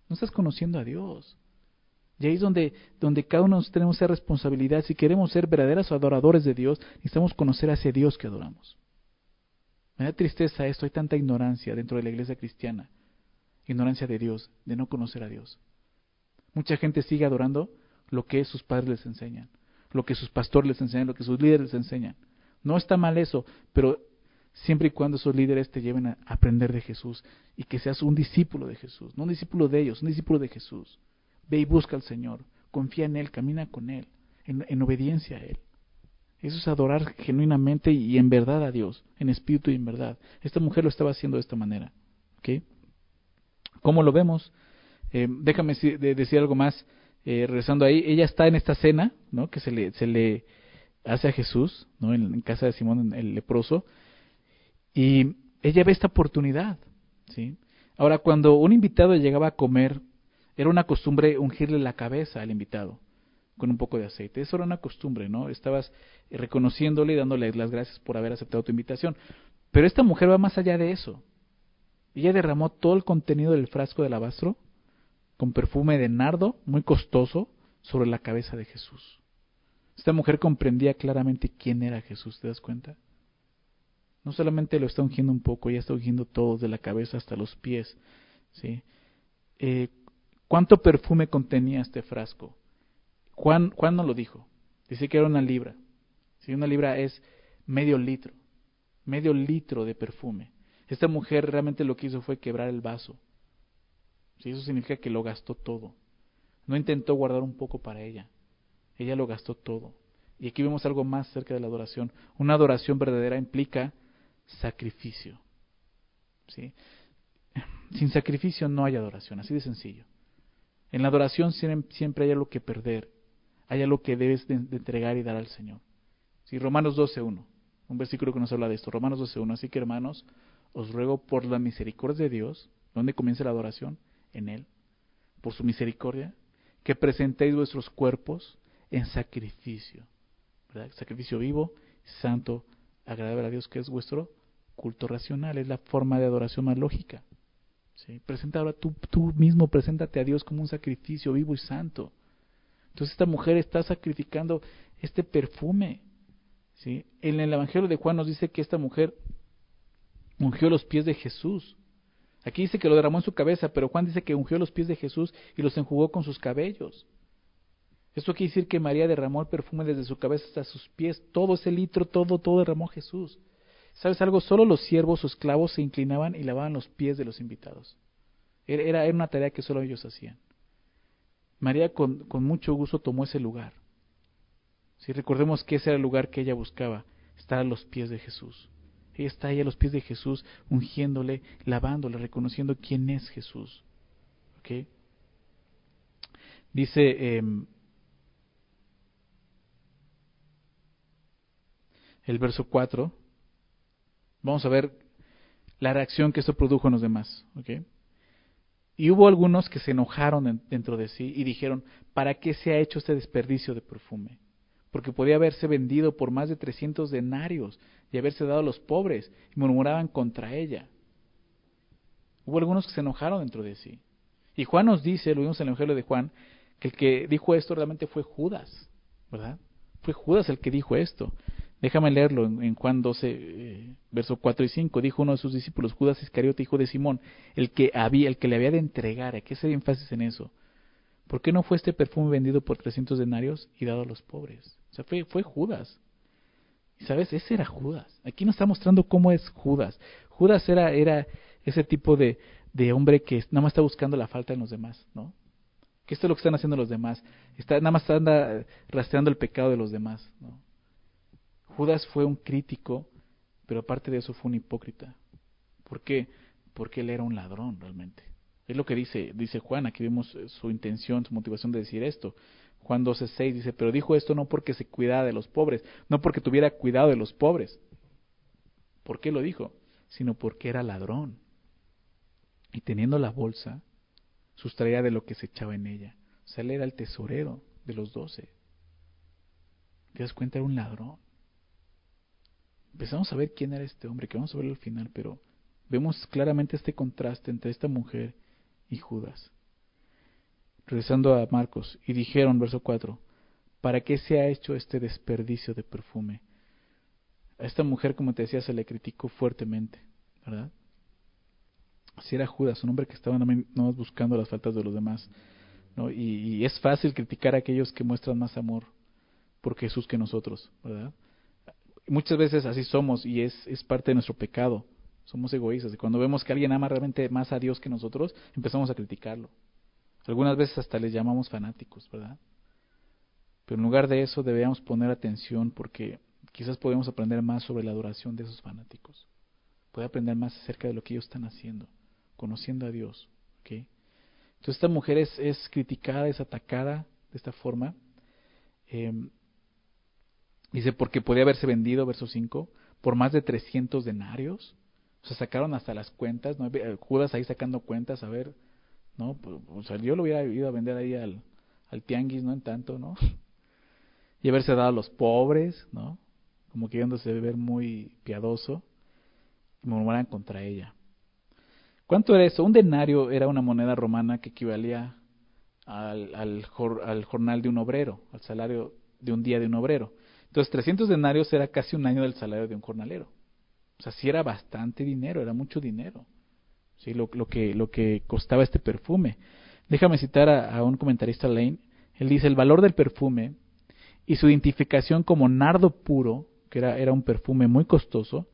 No estás conociendo a Dios. Y ahí es donde, donde cada uno tenemos esa responsabilidad. Si queremos ser verdaderos adoradores de Dios, necesitamos conocer a ese Dios que adoramos. Me da tristeza esto, hay tanta ignorancia dentro de la iglesia cristiana. Ignorancia de Dios, de no conocer a Dios. Mucha gente sigue adorando lo que sus padres les enseñan, lo que sus pastores les enseñan, lo que sus líderes les enseñan. No está mal eso, pero siempre y cuando esos líderes te lleven a aprender de Jesús y que seas un discípulo de Jesús, no un discípulo de ellos, un discípulo de Jesús. Ve y busca al Señor, confía en Él, camina con Él, en, obediencia a Él. Eso es adorar genuinamente y en verdad a Dios, en espíritu y en verdad. Esta mujer lo estaba haciendo de esta manera. ¿okay? ¿Cómo lo vemos? Eh, déjame decir algo más. Eh, regresando ahí, ella está en esta cena, ¿no? Que se le, se le hace a Jesús, ¿no? En, en casa de Simón el leproso. Y ella ve esta oportunidad, ¿sí? Ahora, cuando un invitado llegaba a comer era una costumbre ungirle la cabeza al invitado con un poco de aceite. Eso era una costumbre, ¿no? Estabas reconociéndole y dándole las gracias por haber aceptado tu invitación. Pero esta mujer va más allá de eso. Ella derramó todo el contenido del frasco de alabastro con perfume de nardo, muy costoso, sobre la cabeza de Jesús. Esta mujer comprendía claramente quién era Jesús, ¿te das cuenta? No solamente lo está ungiendo un poco, ella está ungiendo todo, de la cabeza hasta los pies. ¿sí? Eh, ¿Cuánto perfume contenía este frasco? Juan, Juan no lo dijo. Dice que era una libra. Si una libra es medio litro. Medio litro de perfume. Esta mujer realmente lo que hizo fue quebrar el vaso. Si eso significa que lo gastó todo. No intentó guardar un poco para ella. Ella lo gastó todo. Y aquí vemos algo más cerca de la adoración. Una adoración verdadera implica sacrificio. ¿Sí? <laughs> Sin sacrificio no hay adoración, así de sencillo. En la adoración siempre hay algo que perder, hay algo que debes de, entregar y dar al Señor. Sí, Romanos 12.1, un versículo que nos habla de esto, Romanos 12.1, así que hermanos, os ruego por la misericordia de Dios, ¿dónde comienza la adoración? En Él, por su misericordia, que presentéis vuestros cuerpos en sacrificio, ¿verdad? Sacrificio vivo, santo, agradable a Dios, que es vuestro culto racional, es la forma de adoración más lógica. Presenta ahora tú, tú mismo, preséntate a Dios como un sacrificio vivo y santo. Entonces esta mujer está sacrificando este perfume. ¿sí? En el Evangelio de Juan nos dice que esta mujer ungió los pies de Jesús. Aquí dice que lo derramó en su cabeza, pero Juan dice que ungió los pies de Jesús y los enjugó con sus cabellos. Esto quiere decir que María derramó el perfume desde su cabeza hasta sus pies, todo ese litro, todo, todo derramó Jesús. ¿Sabes algo? Solo los siervos o esclavos se inclinaban y lavaban los pies de los invitados. Era, era una tarea que solo ellos hacían. María con, con mucho gusto tomó ese lugar. Si recordemos que ese era el lugar que ella buscaba, estar a los pies de Jesús. Está ahí a los pies de Jesús, ungiéndole, lavándole, reconociendo quién es Jesús. Dice em, el verso 4. Vamos a ver la reacción que esto produjo en los demás. Y hubo algunos que se enojaron dentro de sí y dijeron, ¿para qué se ha hecho este desperdicio de perfume? Porque podía haberse vendido por más de 300 denarios y haberse dado a los pobres, y murmuraban contra ella. Hubo algunos que se enojaron dentro de sí. Y Juan nos dice, lo vimos en el Evangelio de Juan, que el que dijo esto realmente fue Judas, ¿verdad? Fue Judas el que dijo esto. Déjame leerlo en, Juan 12, eh, verso 4 y 5. Dijo uno de sus discípulos, Judas Iscariote, hijo de Simón, el que, había, el que le había de entregar. ¿A qué se énfasis en eso? ¿Por qué no fue este perfume vendido por 300 denarios y dado a los pobres? O sea, fue, fue Judas. Y sabes, ese era Judas. Aquí nos está mostrando cómo es Judas. Judas era, era ese tipo de, hombre que nada más está buscando la falta en los demás, ¿no? Que esto es lo que están haciendo los demás. Está, nada más anda rastreando el pecado de los demás. Judas fue un crítico, pero aparte de eso fue un hipócrita. ¿Por qué? Porque él era un ladrón realmente. Es lo que dice, dice Juan, aquí vemos eh, su intención, su motivación de decir esto. Juan 12:6 dice, pero dijo esto no porque se cuidara de los pobres, no porque tuviera cuidado de los pobres. ¿Por qué lo dijo? Sino porque era ladrón. Y teniendo la bolsa, sustraía de lo que se echaba en ella. O sea, él era el tesorero de los doce. ¿Te das cuenta? Era un ladrón empezamos a ver quién era este hombre, que vamos a verlo al final, pero vemos claramente este contraste entre esta mujer y Judas. Regresando a Marcos, y dijeron, verso 4, ¿para qué se ha hecho este desperdicio de perfume? A esta mujer, como te decía, se le criticó fuertemente, ¿verdad? Si era Judas, un hombre que estaba no buscando las faltas de los demás. ¿no? Y, y es fácil criticar a aquellos que muestran más amor por Jesús que nosotros, ¿verdad? muchas veces así somos y es, es parte de nuestro pecado. Somos egoístas y cuando vemos que alguien ama realmente más a Dios que nosotros, empezamos a criticarlo. Algunas veces hasta les llamamos fanáticos, ¿verdad? Pero en lugar de eso debemos poner atención porque quizás podemos aprender más sobre la adoración de esos fanáticos. Puede aprender más acerca de lo que ellos están haciendo, conociendo a Dios. Entonces esta mujer es, criticada, es atacada de esta forma. Eh, Dice, porque podía haberse vendido, verso 5, por más de 300 denarios. O sea, sacaron hasta las cuentas, ¿no? Judas ahí sacando cuentas, a ver, ¿no? Pues, o sea, yo lo hubiera ido a vender ahí al, al tianguis, ¿no? En tanto, ¿no? <laughs> Y haberse dado a los pobres, ¿no? Como queriéndose ver muy piadoso. Y murmuran contra ella. ¿Cuánto era eso? Un denario era una moneda romana que equivalía al, al, al jornal de un obrero, al salario de un día de un obrero. Entonces, 300 denarios era casi un año del salario de un jornalero. O sea, sí era bastante dinero, era mucho dinero. Sí, lo, lo que, lo que costaba este perfume. Déjame citar a, un comentarista Lane. Él dice, el valor del perfume y su identificación como nardo puro, que era, era un perfume muy costoso,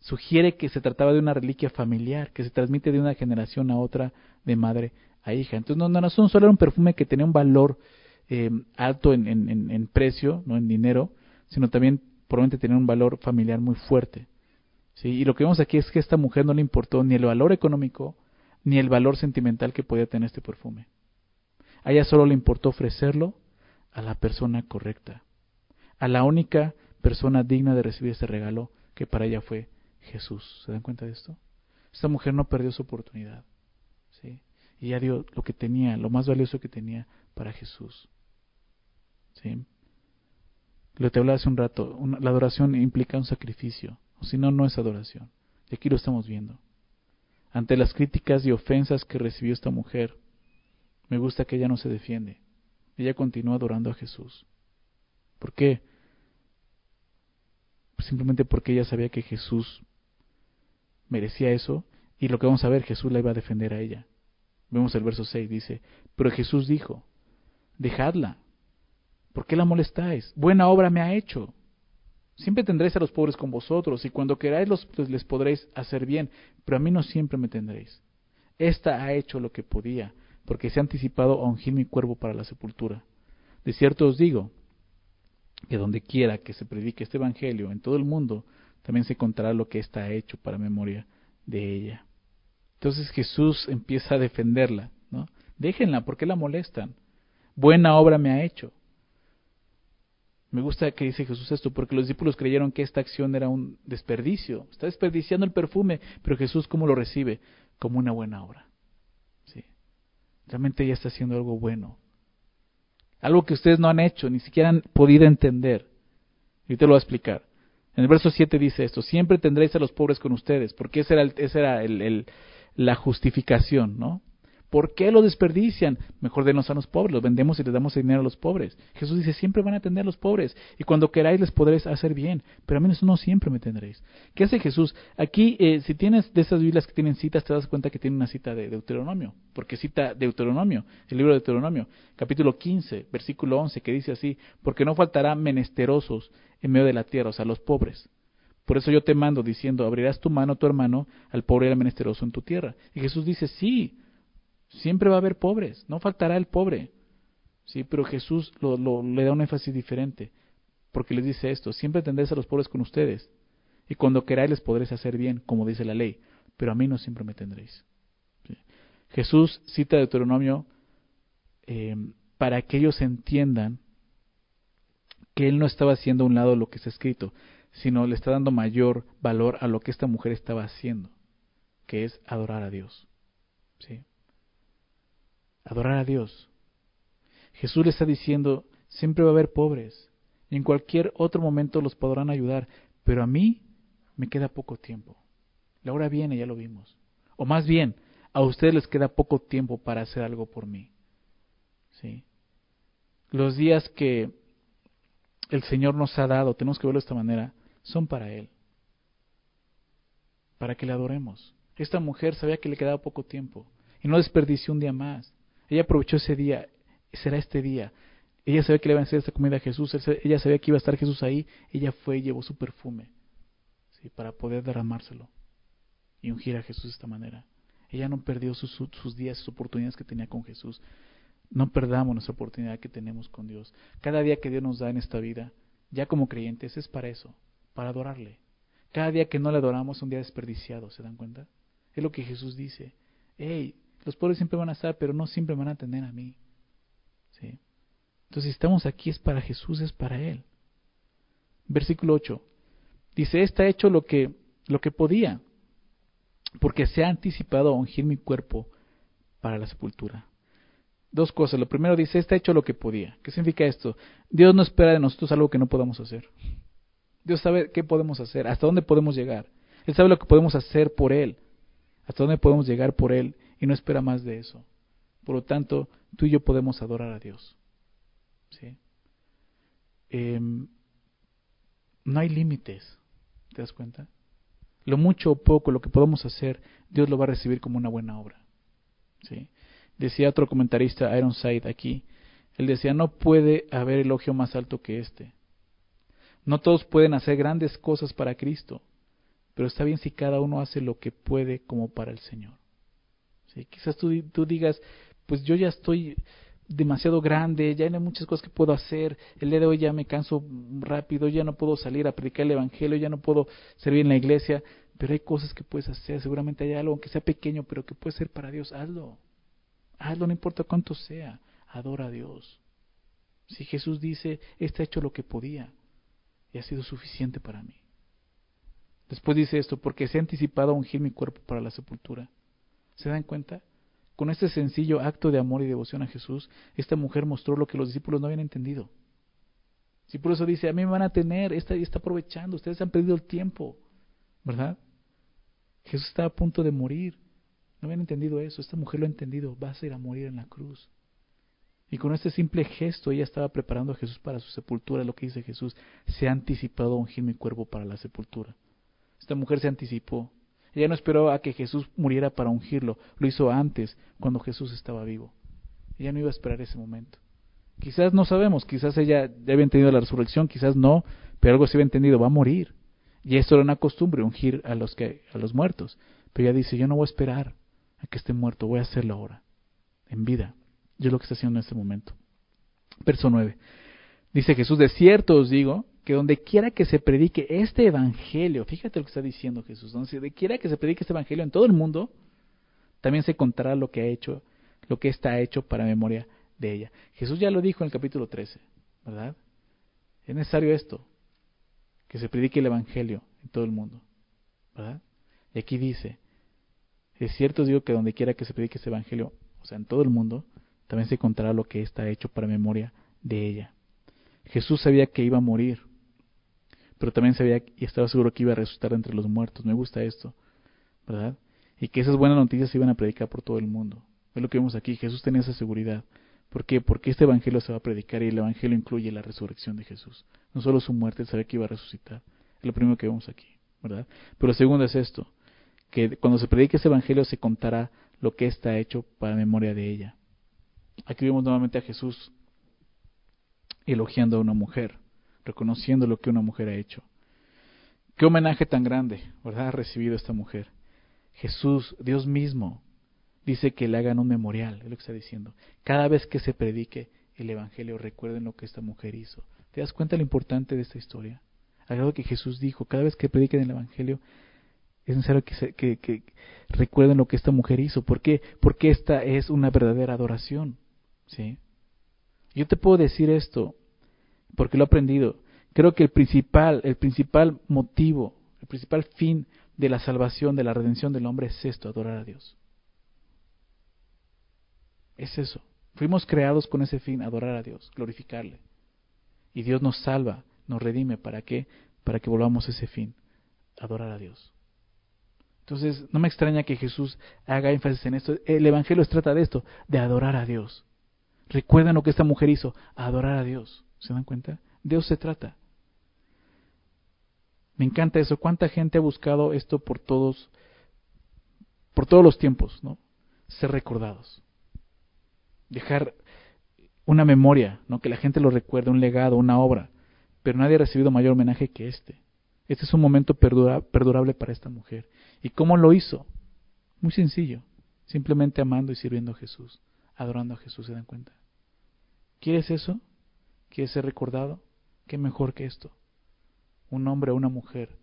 sugiere que se trataba de una reliquia familiar, que se transmite de una generación a otra, de madre a hija. Entonces, no, no, solo era un perfume que tenía un valor eh, alto en, en, en, precio, no en dinero, sino también probablemente tener un valor familiar muy fuerte. ¿Sí? Y lo que vemos aquí es que a esta mujer no le importó ni el valor económico ni el valor sentimental que podía tener este perfume. A ella solo le importó ofrecerlo a la persona correcta, a la única persona digna de recibir este regalo que para ella fue Jesús. ¿Se dan cuenta de esto? Esta mujer no perdió su oportunidad. ¿sí? Y ella dio lo que tenía, lo más valioso que tenía para Jesús. ¿Sí? Lo te hablaba hace un rato, la adoración implica un sacrificio, o si no, no es adoración. Y aquí lo estamos viendo. Ante las críticas y ofensas que recibió esta mujer, me gusta que ella no se defiende. Ella continúa adorando a Jesús. ¿Por qué? Simplemente porque ella sabía que Jesús merecía eso y lo que vamos a ver, Jesús la iba a defender a ella. Vemos el verso 6, dice, pero Jesús dijo, dejadla, ¿por qué la molestáis? Buena obra me ha hecho. Siempre tendréis a los pobres con vosotros, y cuando queráis los, pues, les podréis hacer bien, pero a mí no siempre me tendréis. Esta ha hecho lo que podía, porque se ha anticipado a ungir mi cuerpo para la sepultura. De cierto os digo, que donde quiera que se predique este Evangelio en todo el mundo, también se contará lo que está hecho para memoria de ella. Entonces Jesús empieza a defenderla, ¿no? Déjenla, ¿por qué la molestan? Buena obra me ha hecho. Me gusta que dice Jesús esto, porque los discípulos creyeron que esta acción era un desperdicio. Está desperdiciando el perfume, pero Jesús ¿cómo lo recibe? Como una buena obra. ¿Sí? Realmente ella está haciendo algo bueno. Algo que ustedes no han hecho, ni siquiera han podido entender. Y te lo voy a explicar. En el verso 7 dice esto, siempre tendréis a los pobres con ustedes, porque esa era, esa era el, la justificación, ¿no? ¿Por qué lo desperdician? Mejor denos a los pobres, los vendemos y les damos dinero a los pobres. Jesús dice, siempre van a atender a los pobres, y cuando queráis les podréis hacer bien, pero a mí no siempre me tendréis. ¿Qué hace Jesús? Aquí, eh, si tienes de esas Biblias que tienen citas, te das cuenta que tiene una cita de Deuteronomio, porque cita Deuteronomio, el libro de Deuteronomio, capítulo 15, versículo 11, que dice así, porque no faltará menesterosos en medio de la tierra, o sea, los pobres. Por eso yo te mando diciendo, abrirás tu mano a tu hermano, al pobre y al menesteroso en tu tierra. Y Jesús dice, sí, Siempre va a haber pobres, no faltará el pobre. Sí, pero Jesús lo, le da un énfasis diferente, porque les dice esto, siempre tendréis a los pobres con ustedes, y cuando queráis les podréis hacer bien, como dice la ley, pero a mí no siempre me tendréis. Jesús cita Deuteronomio eh, para que ellos entiendan que Él no estaba haciendo a un lado lo que está escrito, sino le está dando mayor valor a lo que esta mujer estaba haciendo, que es adorar a Dios. ¿sí? Adorar a Dios. Jesús le está diciendo, siempre va a haber pobres, y en cualquier otro momento los podrán ayudar, pero a mí me queda poco tiempo. La hora viene, ya lo vimos. O más bien, a ustedes les queda poco tiempo para hacer algo por mí. ¿Sí? Los días que el Señor nos ha dado, tenemos que verlo de esta manera, son para Él. Para que le adoremos. Esta mujer sabía que le quedaba poco tiempo y no desperdició un día más. Ella aprovechó ese día, será este día. Ella sabía que le iban a hacer esta comida a Jesús, ella sabía que iba a estar Jesús ahí, ella fue y llevó su perfume ¿sí? para poder derramárselo y ungir a Jesús de esta manera. Ella no perdió sus, sus días, sus oportunidades que tenía con Jesús. No perdamos nuestra oportunidad que tenemos con Dios. Cada día que Dios nos da en esta vida, ya como creyentes, es para eso, para adorarle. Cada día que no le adoramos es un día desperdiciado, ¿se dan cuenta? Es lo que Jesús dice. Hey, los pobres siempre van a estar, pero no siempre van a tener a mí. ¿Sí? Entonces, si estamos aquí es para Jesús, es para Él. Versículo 8. Dice, está hecho lo que, lo que podía, porque se ha anticipado a ungir mi cuerpo para la sepultura. Dos cosas. Lo primero dice, está hecho lo que podía. ¿Qué significa esto? Dios no espera de nosotros algo que no podamos hacer. Dios sabe qué podemos hacer, hasta dónde podemos llegar. Él sabe lo que podemos hacer por Él, hasta dónde podemos llegar por Él y no espera más de eso. Por lo tanto, tú y yo podemos adorar a Dios. ¿sí? Em, no hay límites, ¿te das cuenta? Lo mucho o poco, lo que podemos hacer, Dios lo va a recibir como una buena obra. ¿sí? Decía otro comentarista, Ironside, aquí, él decía, no puede haber elogio más alto que este. No todos pueden hacer grandes cosas para Cristo, pero está bien si cada uno hace lo que puede como para el Señor. Quizás tú, tú digas, pues yo ya estoy demasiado grande, ya hay muchas cosas que puedo hacer, el día de hoy ya me canso rápido, ya no puedo salir a predicar el Evangelio, ya no puedo servir en la iglesia, pero hay cosas que puedes hacer, seguramente hay algo, aunque sea pequeño, pero que puede ser para Dios, hazlo, hazlo, no importa cuánto sea, adora a Dios. Si Jesús dice, está hecho lo que podía, y ha sido suficiente para mí. Después dice esto, porque se ha anticipado a ungir mi cuerpo para la sepultura. ¿Se dan cuenta? con este sencillo acto de amor y devoción a Jesús, esta mujer mostró lo que los discípulos no habían entendido. Si por eso dice, a mí me van a tener, esta está aprovechando, ustedes han perdido el tiempo, ¿verdad? Jesús está a punto de morir. No habían entendido eso, esta mujer lo ha entendido, va a ir a morir en la cruz. Y con este simple gesto ella estaba preparando a Jesús para su sepultura, lo que dice Jesús, se ha anticipado a ungir mi cuerpo para la sepultura. Esta mujer se anticipó. Ella no esperó a que Jesús muriera para ungirlo, lo hizo antes, cuando Jesús estaba vivo. Ella no iba a esperar ese momento. Quizás no sabemos, quizás ella ya había entendido la resurrección, quizás no, pero algo se había entendido, va a morir. Y esto era una costumbre, ungir a los, que, a los muertos. Pero ella dice, yo no voy a esperar a que esté muerto, voy a hacerlo ahora, en vida. Yo lo que está haciendo en este momento. Verso 9. Dice Jesús, de cierto os digo que donde quiera que se predique este evangelio, fíjate lo que está diciendo Jesús, donde quiera que se predique este evangelio en todo el mundo, también se contará lo que ha hecho, lo que está hecho para memoria de ella. Jesús ya lo dijo en el capítulo 13, ¿verdad? Es necesario esto, que se predique el evangelio en todo el mundo, ¿verdad? Y aquí dice, es cierto digo que donde quiera que se predique este evangelio, o sea, en todo el mundo, también se contará lo que está hecho para memoria de ella. Jesús sabía que iba a morir, pero también sabía y estaba seguro que iba a resucitar entre los muertos. Me gusta esto, ¿verdad? Y que esas buenas noticias se iban a predicar por todo el mundo. Es lo que vemos aquí. Jesús tenía esa seguridad. ¿Por qué? Porque este evangelio se va a predicar y el evangelio incluye la resurrección de Jesús. No solo su muerte, sabía que iba a resucitar. Es lo primero que vemos aquí, ¿verdad? Pero lo segundo es esto, que cuando se predique ese evangelio se contará lo que está hecho para memoria de ella. Aquí vemos nuevamente a Jesús elogiando a una mujer, reconociendo lo que una mujer ha hecho. Qué homenaje tan grande, ¿verdad? Ha recibido esta mujer. Jesús, Dios mismo, dice que le hagan un memorial, es lo que está diciendo. Cada vez que se predique el Evangelio, recuerden lo que esta mujer hizo. ¿Te das cuenta lo importante de esta historia? Algo que Jesús dijo, cada vez que prediquen el Evangelio, es necesario que, que, que, recuerden lo que esta mujer hizo. ¿Por qué? Porque esta es una verdadera adoración. ¿sí? Yo te puedo decir esto porque lo he aprendido. Creo que el principal, el principal motivo, el principal fin de la salvación, de la redención del hombre es esto, adorar a Dios. Es eso. Fuimos creados con ese fin, adorar a Dios, glorificarle. Y Dios nos salva, nos redime. ¿Para qué? Para que volvamos a ese fin, adorar a Dios. Entonces, no me extraña que Jesús haga énfasis en esto. El Evangelio se trata de esto, de adorar a Dios. Recuerden lo que esta mujer hizo, adorar a Dios. ¿Se dan cuenta? Dios se trata. Me encanta eso. ¿Cuánta gente ha buscado esto por todos, por todos los tiempos, ¿no? Ser recordados. Dejar una memoria, ¿no? Que la gente lo recuerde, un legado, una obra. Pero nadie ha recibido mayor homenaje que este. Este es un momento perdurable para esta mujer. ¿Y cómo lo hizo? Muy sencillo. Simplemente amando y sirviendo a Jesús adorando a Jesús, ¿se dan cuenta? ¿Quieres eso? ¿Quieres ser recordado? ¿Qué mejor que esto? Un hombre o una mujer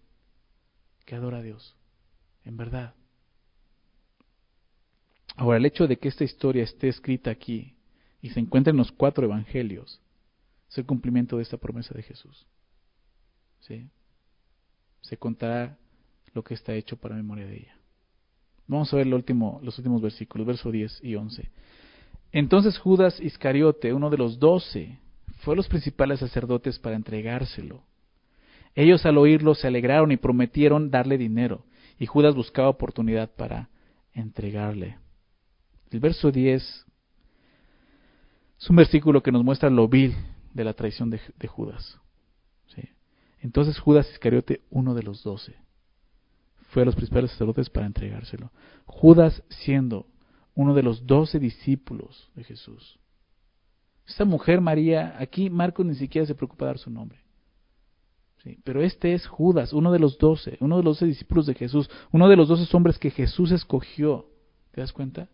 que adora a Dios, en verdad. Ahora, el hecho de que esta historia esté escrita aquí y se encuentre en los cuatro evangelios es el cumplimiento de esta promesa de Jesús. ¿Sí? Se contará lo que está hecho para memoria de ella. Vamos a ver último, los últimos versículos, versos 10 y 11. Entonces Judas Iscariote, uno de los doce, fue a los principales sacerdotes para entregárselo. Ellos al oírlo se alegraron y prometieron darle dinero, y Judas buscaba oportunidad para entregarle. El verso 10 es un versículo que nos muestra lo vil de la traición de, Judas. Entonces Judas Iscariote, uno de los doce, fue a los principales sacerdotes para entregárselo. Judas siendo uno de los doce discípulos de Jesús. Esta mujer María, aquí Marcos ni siquiera se preocupa de dar su nombre. Sí, pero este es Judas, uno de los doce, uno de los doce discípulos de Jesús, uno de los doce hombres que Jesús escogió. ¿Te das cuenta?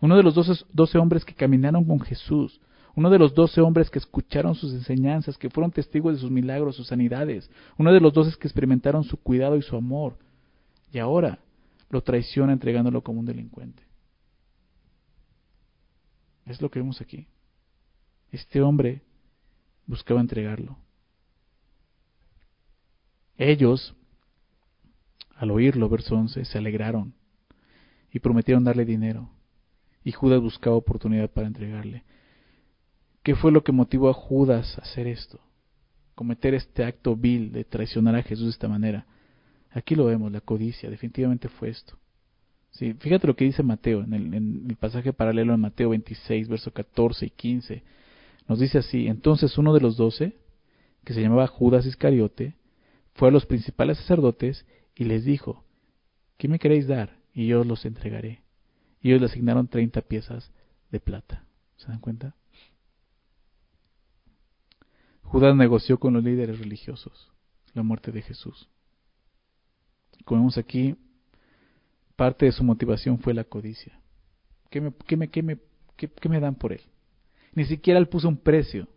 Uno de los doce, doce hombres que caminaron con Jesús, uno de los doce hombres que escucharon sus enseñanzas, que fueron testigos de sus milagros, sus sanidades, uno de los doce que experimentaron su cuidado y su amor, y ahora lo traiciona entregándolo como un delincuente. Es lo que vemos aquí. Este hombre buscaba entregarlo. Ellos, al oírlo, verso 11, se alegraron y prometieron darle dinero. y Judas buscaba oportunidad para entregarle. ¿Qué fue lo que motivó a Judas a hacer esto? Cometer este acto vil de traicionar a Jesús de esta manera. Aquí lo vemos, la codicia, definitivamente fue esto. Sí, fíjate lo que dice Mateo en el, el pasaje paralelo en Mateo 26, versos 14 y 15. Nos dice así, entonces uno de los doce, que se llamaba Judas Iscariote, fue a los principales sacerdotes y les dijo, ¿qué me queréis dar? Y yo os los entregaré. Y ellos le asignaron treinta piezas de plata. ¿Se dan cuenta? Judas negoció con los líderes religiosos la muerte de Jesús. Como vemos aquí, parte de su motivación fue la codicia. ¿Qué me, qué me, qué me, qué me dan por él? Ni siquiera él puso un precio.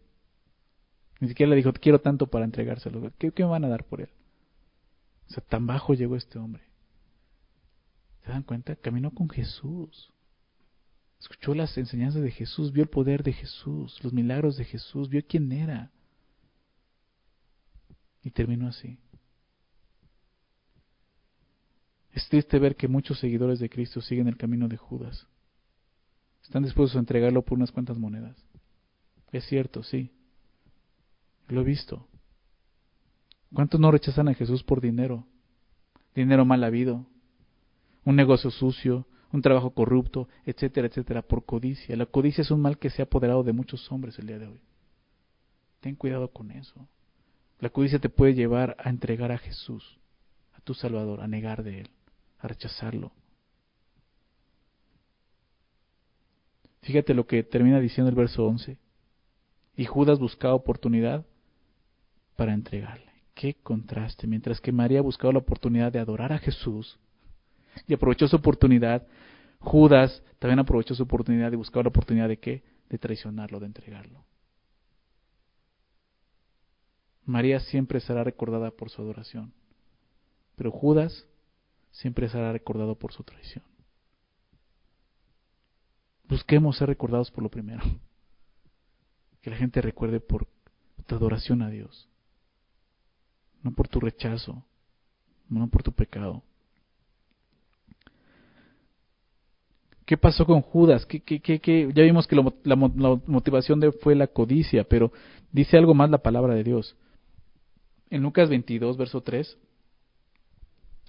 Ni siquiera le dijo, quiero tanto para entregárselo. ¿Qué, me van a dar por él? O sea, tan bajo llegó este hombre. ¿Se dan cuenta? Caminó con Jesús. Escuchó las enseñanzas de Jesús, vio el poder de Jesús, los milagros de Jesús, vio quién era. Y terminó así. Es triste ver que muchos seguidores de Cristo siguen el camino de Judas. Están dispuestos a entregarlo por unas cuantas monedas. Es cierto, sí. Lo he visto. ¿Cuántos no rechazan a Jesús por dinero? Dinero mal habido, un negocio sucio, un trabajo corrupto, etcétera, etcétera, por codicia. La codicia es un mal que se ha apoderado de muchos hombres el día de hoy. Ten cuidado con eso. La codicia te puede llevar a entregar a Jesús, a tu Salvador, a negar de Él, a rechazarlo. Fíjate lo que termina diciendo el verso 11. Y Judas buscaba oportunidad para entregarle. Qué contraste. Mientras que María buscaba la oportunidad de adorar a Jesús y aprovechó su oportunidad, Judas también aprovechó su oportunidad de buscar la oportunidad de qué? De traicionarlo, de entregarlo. María siempre será recordada por su adoración, pero Judas siempre será recordado por su traición. Busquemos ser recordados por lo primero. Que la gente recuerde por tu adoración a Dios no por tu rechazo, no por tu pecado. ¿Qué pasó con Judas? ¿Qué, qué, qué, Ya vimos que la, motivación de fue la codicia, pero dice algo más la palabra de Dios. En Lucas 22, verso 3,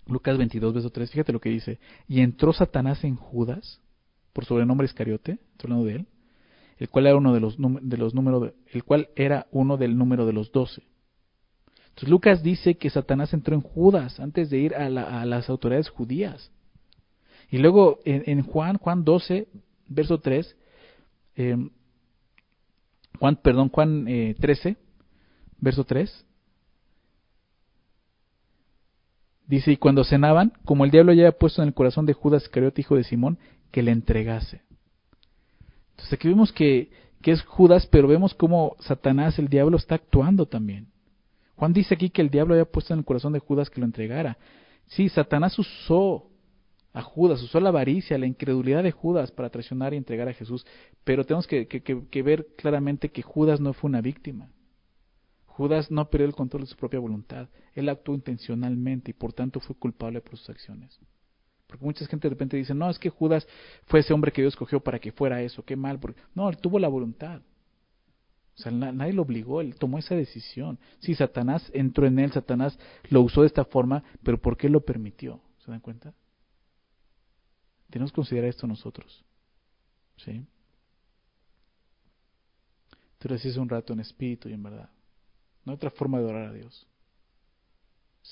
Lucas 22, verso 3, fíjate lo que dice. Y entró Satanás en Judas, por sobrenombre Iscariote, estoy hablando de él, el cual era uno de los, de los el cual era uno del número de los doce. Lucas dice que Satanás entró en Judas antes de ir a, las autoridades judías. Y luego en, Juan, Juan 12, verso 3, em, Juan, perdón, Juan 13, eh, verso 3, dice, y cuando cenaban, como el diablo ya había puesto en el corazón de Judas Iscariote, hijo de Simón, que le entregase. Entonces aquí vemos que, que es Judas, pero vemos cómo Satanás, el diablo, está actuando también. Juan dice aquí que el diablo había puesto en el corazón de Judas que lo entregara. Sí, Satanás usó a Judas, usó la avaricia, la incredulidad de Judas para traicionar y entregar a Jesús, pero tenemos que, ver claramente que Judas no fue una víctima. Judas no perdió el control de su propia voluntad, él actuó intencionalmente y por tanto fue culpable por sus acciones. Porque mucha gente de repente dice, no, es que Judas fue ese hombre que Dios escogió para que fuera eso, qué mal. Porque... No, él tuvo la voluntad. O sea, nadie lo obligó, él tomó esa decisión. Sí, Satanás entró en él, Satanás lo usó de esta forma, pero ¿por qué lo permitió? ¿Se dan cuenta? Tenemos que considerar esto nosotros. ¿Sí? Entonces es un rato en espíritu y en verdad. No hay otra forma de orar a Dios.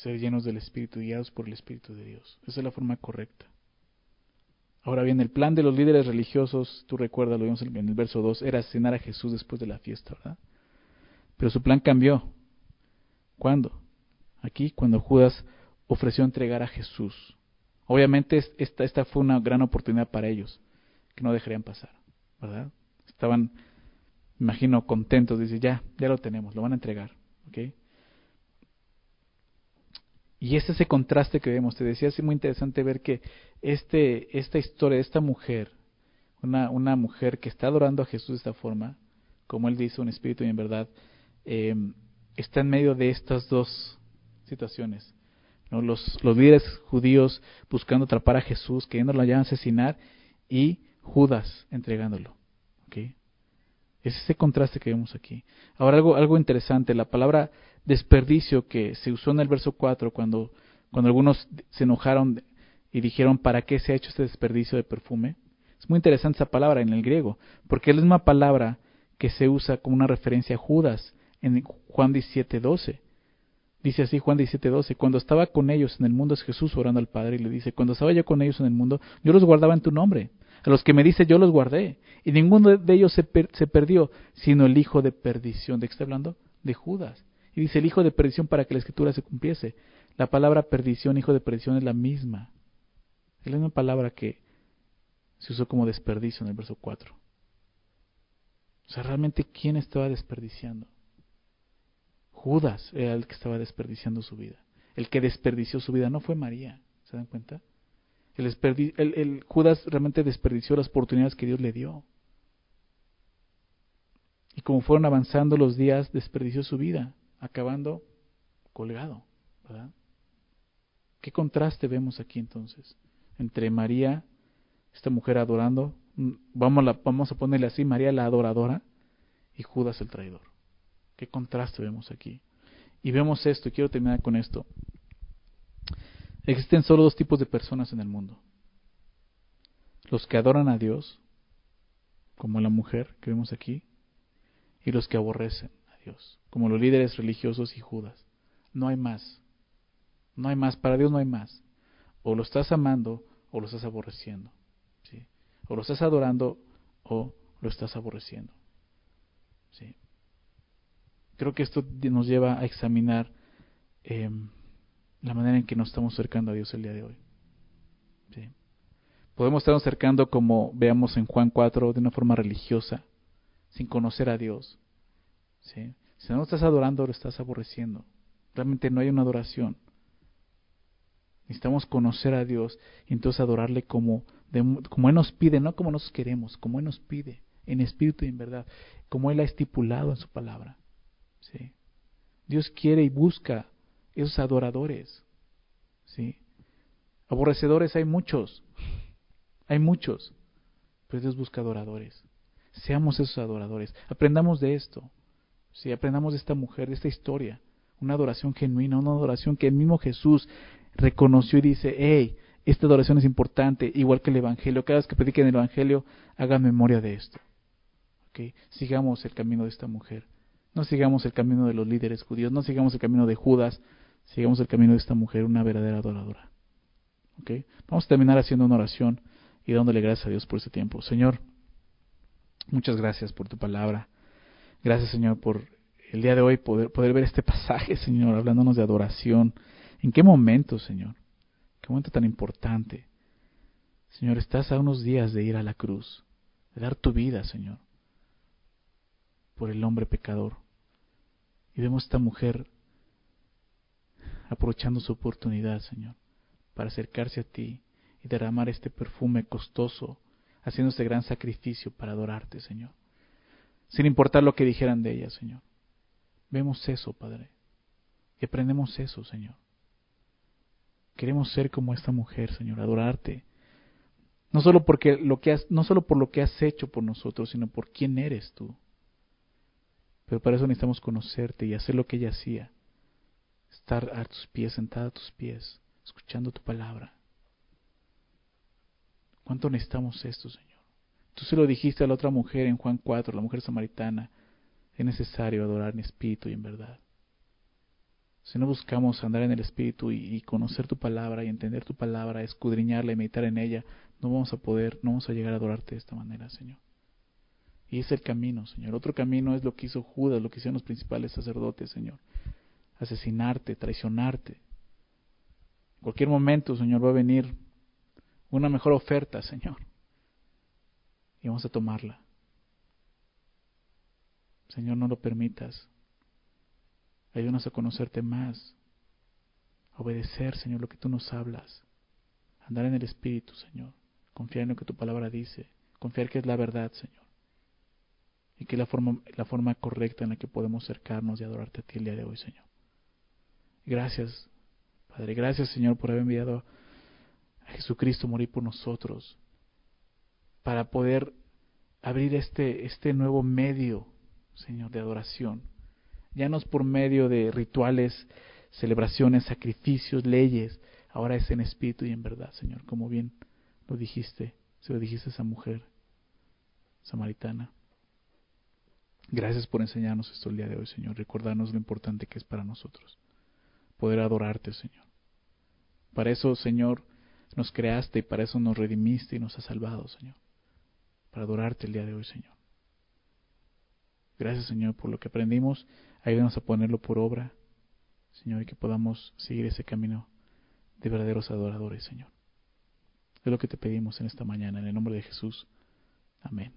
Ser llenos del Espíritu, guiados por el Espíritu de Dios. Esa es la forma correcta. Ahora bien, el plan de los líderes religiosos, tú recuerdas, lo vimos en el verso 2, era cenar a Jesús después de la fiesta, ¿verdad? Pero su plan cambió. ¿Cuándo? Aquí, cuando Judas ofreció entregar a Jesús. Obviamente esta, esta fue una gran oportunidad para ellos, que no dejarían pasar, ¿verdad? Estaban, imagino, contentos, dice, ya, ya lo tenemos, lo van a entregar, ¿ok? Y es ese contraste que vemos. Te decía, es muy interesante ver que este, esta historia esta mujer, una, una mujer que está adorando a Jesús de esta forma, como él dice, un espíritu y en verdad, em, está en medio de estas dos situaciones. ¿no? Los, los líderes judíos buscando atrapar a Jesús, queriéndolo ya asesinar, y Judas entregándolo. ¿okay? Es ese contraste que vemos aquí. Ahora algo, algo interesante, la palabra desperdicio que se usó en el verso 4 cuando, cuando algunos se enojaron y dijeron, ¿para qué se ha hecho este desperdicio de perfume? Es muy interesante esa palabra en el griego, porque es la misma palabra que se usa como una referencia a Judas en Juan 17:12. Dice así Juan 17:12, cuando estaba con ellos en el mundo es Jesús orando al Padre y le dice, cuando estaba yo con ellos en el mundo, yo los guardaba en tu nombre. A los que me dice yo los guardé. Y ninguno de ellos se, se perdió, sino el hijo de perdición. ¿De qué está hablando? De Judas. Y dice el hijo de perdición para que la escritura se cumpliese. La palabra perdición, hijo de perdición, es la misma. Es la misma palabra que se usó como desperdicio en el verso 4. O sea, realmente, ¿quién estaba desperdiciando? Judas era el que estaba desperdiciando su vida. El que desperdició su vida no fue María. ¿Se dan cuenta? El, el, Judas realmente desperdició las oportunidades que Dios le dio. Y como fueron avanzando los días, desperdició su vida, acabando colgado. ¿verdad? ¿Qué contraste vemos aquí entonces entre María, esta mujer adorando, vamos a, vamos a ponerle así, María la adoradora, y Judas el traidor? Qué contraste vemos aquí. Y vemos esto, y quiero terminar con esto. Existen solo dos tipos de personas en el mundo. Los que adoran a Dios, como la mujer que vemos aquí, y los que aborrecen Como los líderes religiosos y Judas. No hay más. No hay más. Para Dios no hay más. O lo estás amando o lo estás aborreciendo. ¿sí? O lo estás adorando o lo estás aborreciendo. ¿sí? Creo que esto nos lleva a examinar eh, la manera en que nos estamos acercando a Dios el día de hoy. Podemos estarnos acercando como veamos en Juan 4 de una forma religiosa, sin conocer a Dios. ¿Sí? Si no lo estás adorando, lo estás aborreciendo. Realmente no hay una adoración. Necesitamos conocer a Dios y entonces adorarle como, como Él nos pide, no como nosotros queremos, como Él nos pide, en espíritu y en verdad, como Él ha estipulado en su palabra. ¿sí? Dios quiere y busca esos adoradores. ¿sí? Aborrecedores hay muchos, hay muchos, pero Dios busca adoradores. Seamos esos adoradores. Aprendamos de esto. ¿Sí? Aprendamos de esta mujer, de esta historia. Una adoración genuina, una adoración que el mismo Jesús reconoció y dice, hey, esta adoración es importante, igual que el Evangelio. Cada vez que prediquen el Evangelio, hagan memoria de esto. ¿Okay? Sigamos el camino de esta mujer. No sigamos el camino de los líderes judíos, no sigamos el camino de Judas, sigamos el camino de esta mujer, una verdadera adoradora. Vamos a terminar haciendo una oración y dándole gracias a Dios por este tiempo. Señor, muchas gracias por tu palabra. Gracias, Señor, por el día de hoy poder, poder ver este pasaje, Señor, hablándonos de adoración. ¿En qué momento, Señor? ¿Qué momento tan importante? Señor, estás a unos días de ir a la cruz, de dar tu vida, Señor, por el hombre pecador. Y vemos a esta mujer aprovechando su oportunidad, Señor, para acercarse a ti y derramar este perfume costoso, haciendo este gran sacrificio para adorarte, Señor. Sin importar lo que dijeran de ella, Señor. Vemos eso, Padre. Y aprendemos eso, Señor. Queremos ser como esta mujer, Señor, adorarte. No solo, porque lo que has, no solo por lo que has hecho por nosotros, sino por quién eres tú. Pero para eso necesitamos conocerte y hacer lo que ella hacía. Estar a tus pies, sentada a tus pies, escuchando tu palabra. ¿Cuánto necesitamos esto, Señor? Tú se lo dijiste a la otra mujer en Juan 4, la mujer samaritana. Es necesario adorar en espíritu y en verdad. Si no buscamos andar en el espíritu y, conocer tu palabra y entender tu palabra, escudriñarla y meditar en ella, no vamos a poder, no vamos a llegar a adorarte de esta manera, Señor. Y es el camino, Señor. Otro camino es lo que hizo Judas, lo que hicieron los principales sacerdotes, Señor. Asesinarte, traicionarte. En cualquier momento, Señor, va a venir una mejor oferta, Señor. Y vamos a tomarla. Señor, no lo permitas. Ayúdanos a conocerte más. A obedecer, Señor, lo que tú nos hablas. Andar en el Espíritu, Señor. Confiar en lo que tu palabra dice. Confiar que es la verdad, Señor y que es la forma, la forma correcta en la que podemos acercarnos y adorarte a ti el día de hoy, Señor. Gracias, Padre, gracias, Señor, por haber enviado a Jesucristo a morir por nosotros. Para poder abrir este, este nuevo medio, Señor, de adoración. Ya no es por medio de rituales, celebraciones, sacrificios, leyes, ahora es en espíritu y en verdad, Señor, como bien lo dijiste, se lo dijiste a esa mujer samaritana. Gracias por enseñarnos esto el día de hoy, Señor, recordarnos lo importante que es para nosotros, poder adorarte, Señor. Para eso, Señor, nos creaste y para eso nos redimiste y nos has salvado, Señor para adorarte el día de hoy, Señor. Gracias, Señor, por lo que aprendimos. Ayúdanos a ponerlo por obra, Señor, y que podamos seguir ese camino de verdaderos adoradores, Señor. Es lo que te pedimos en esta mañana, en el nombre de Jesús. Amén.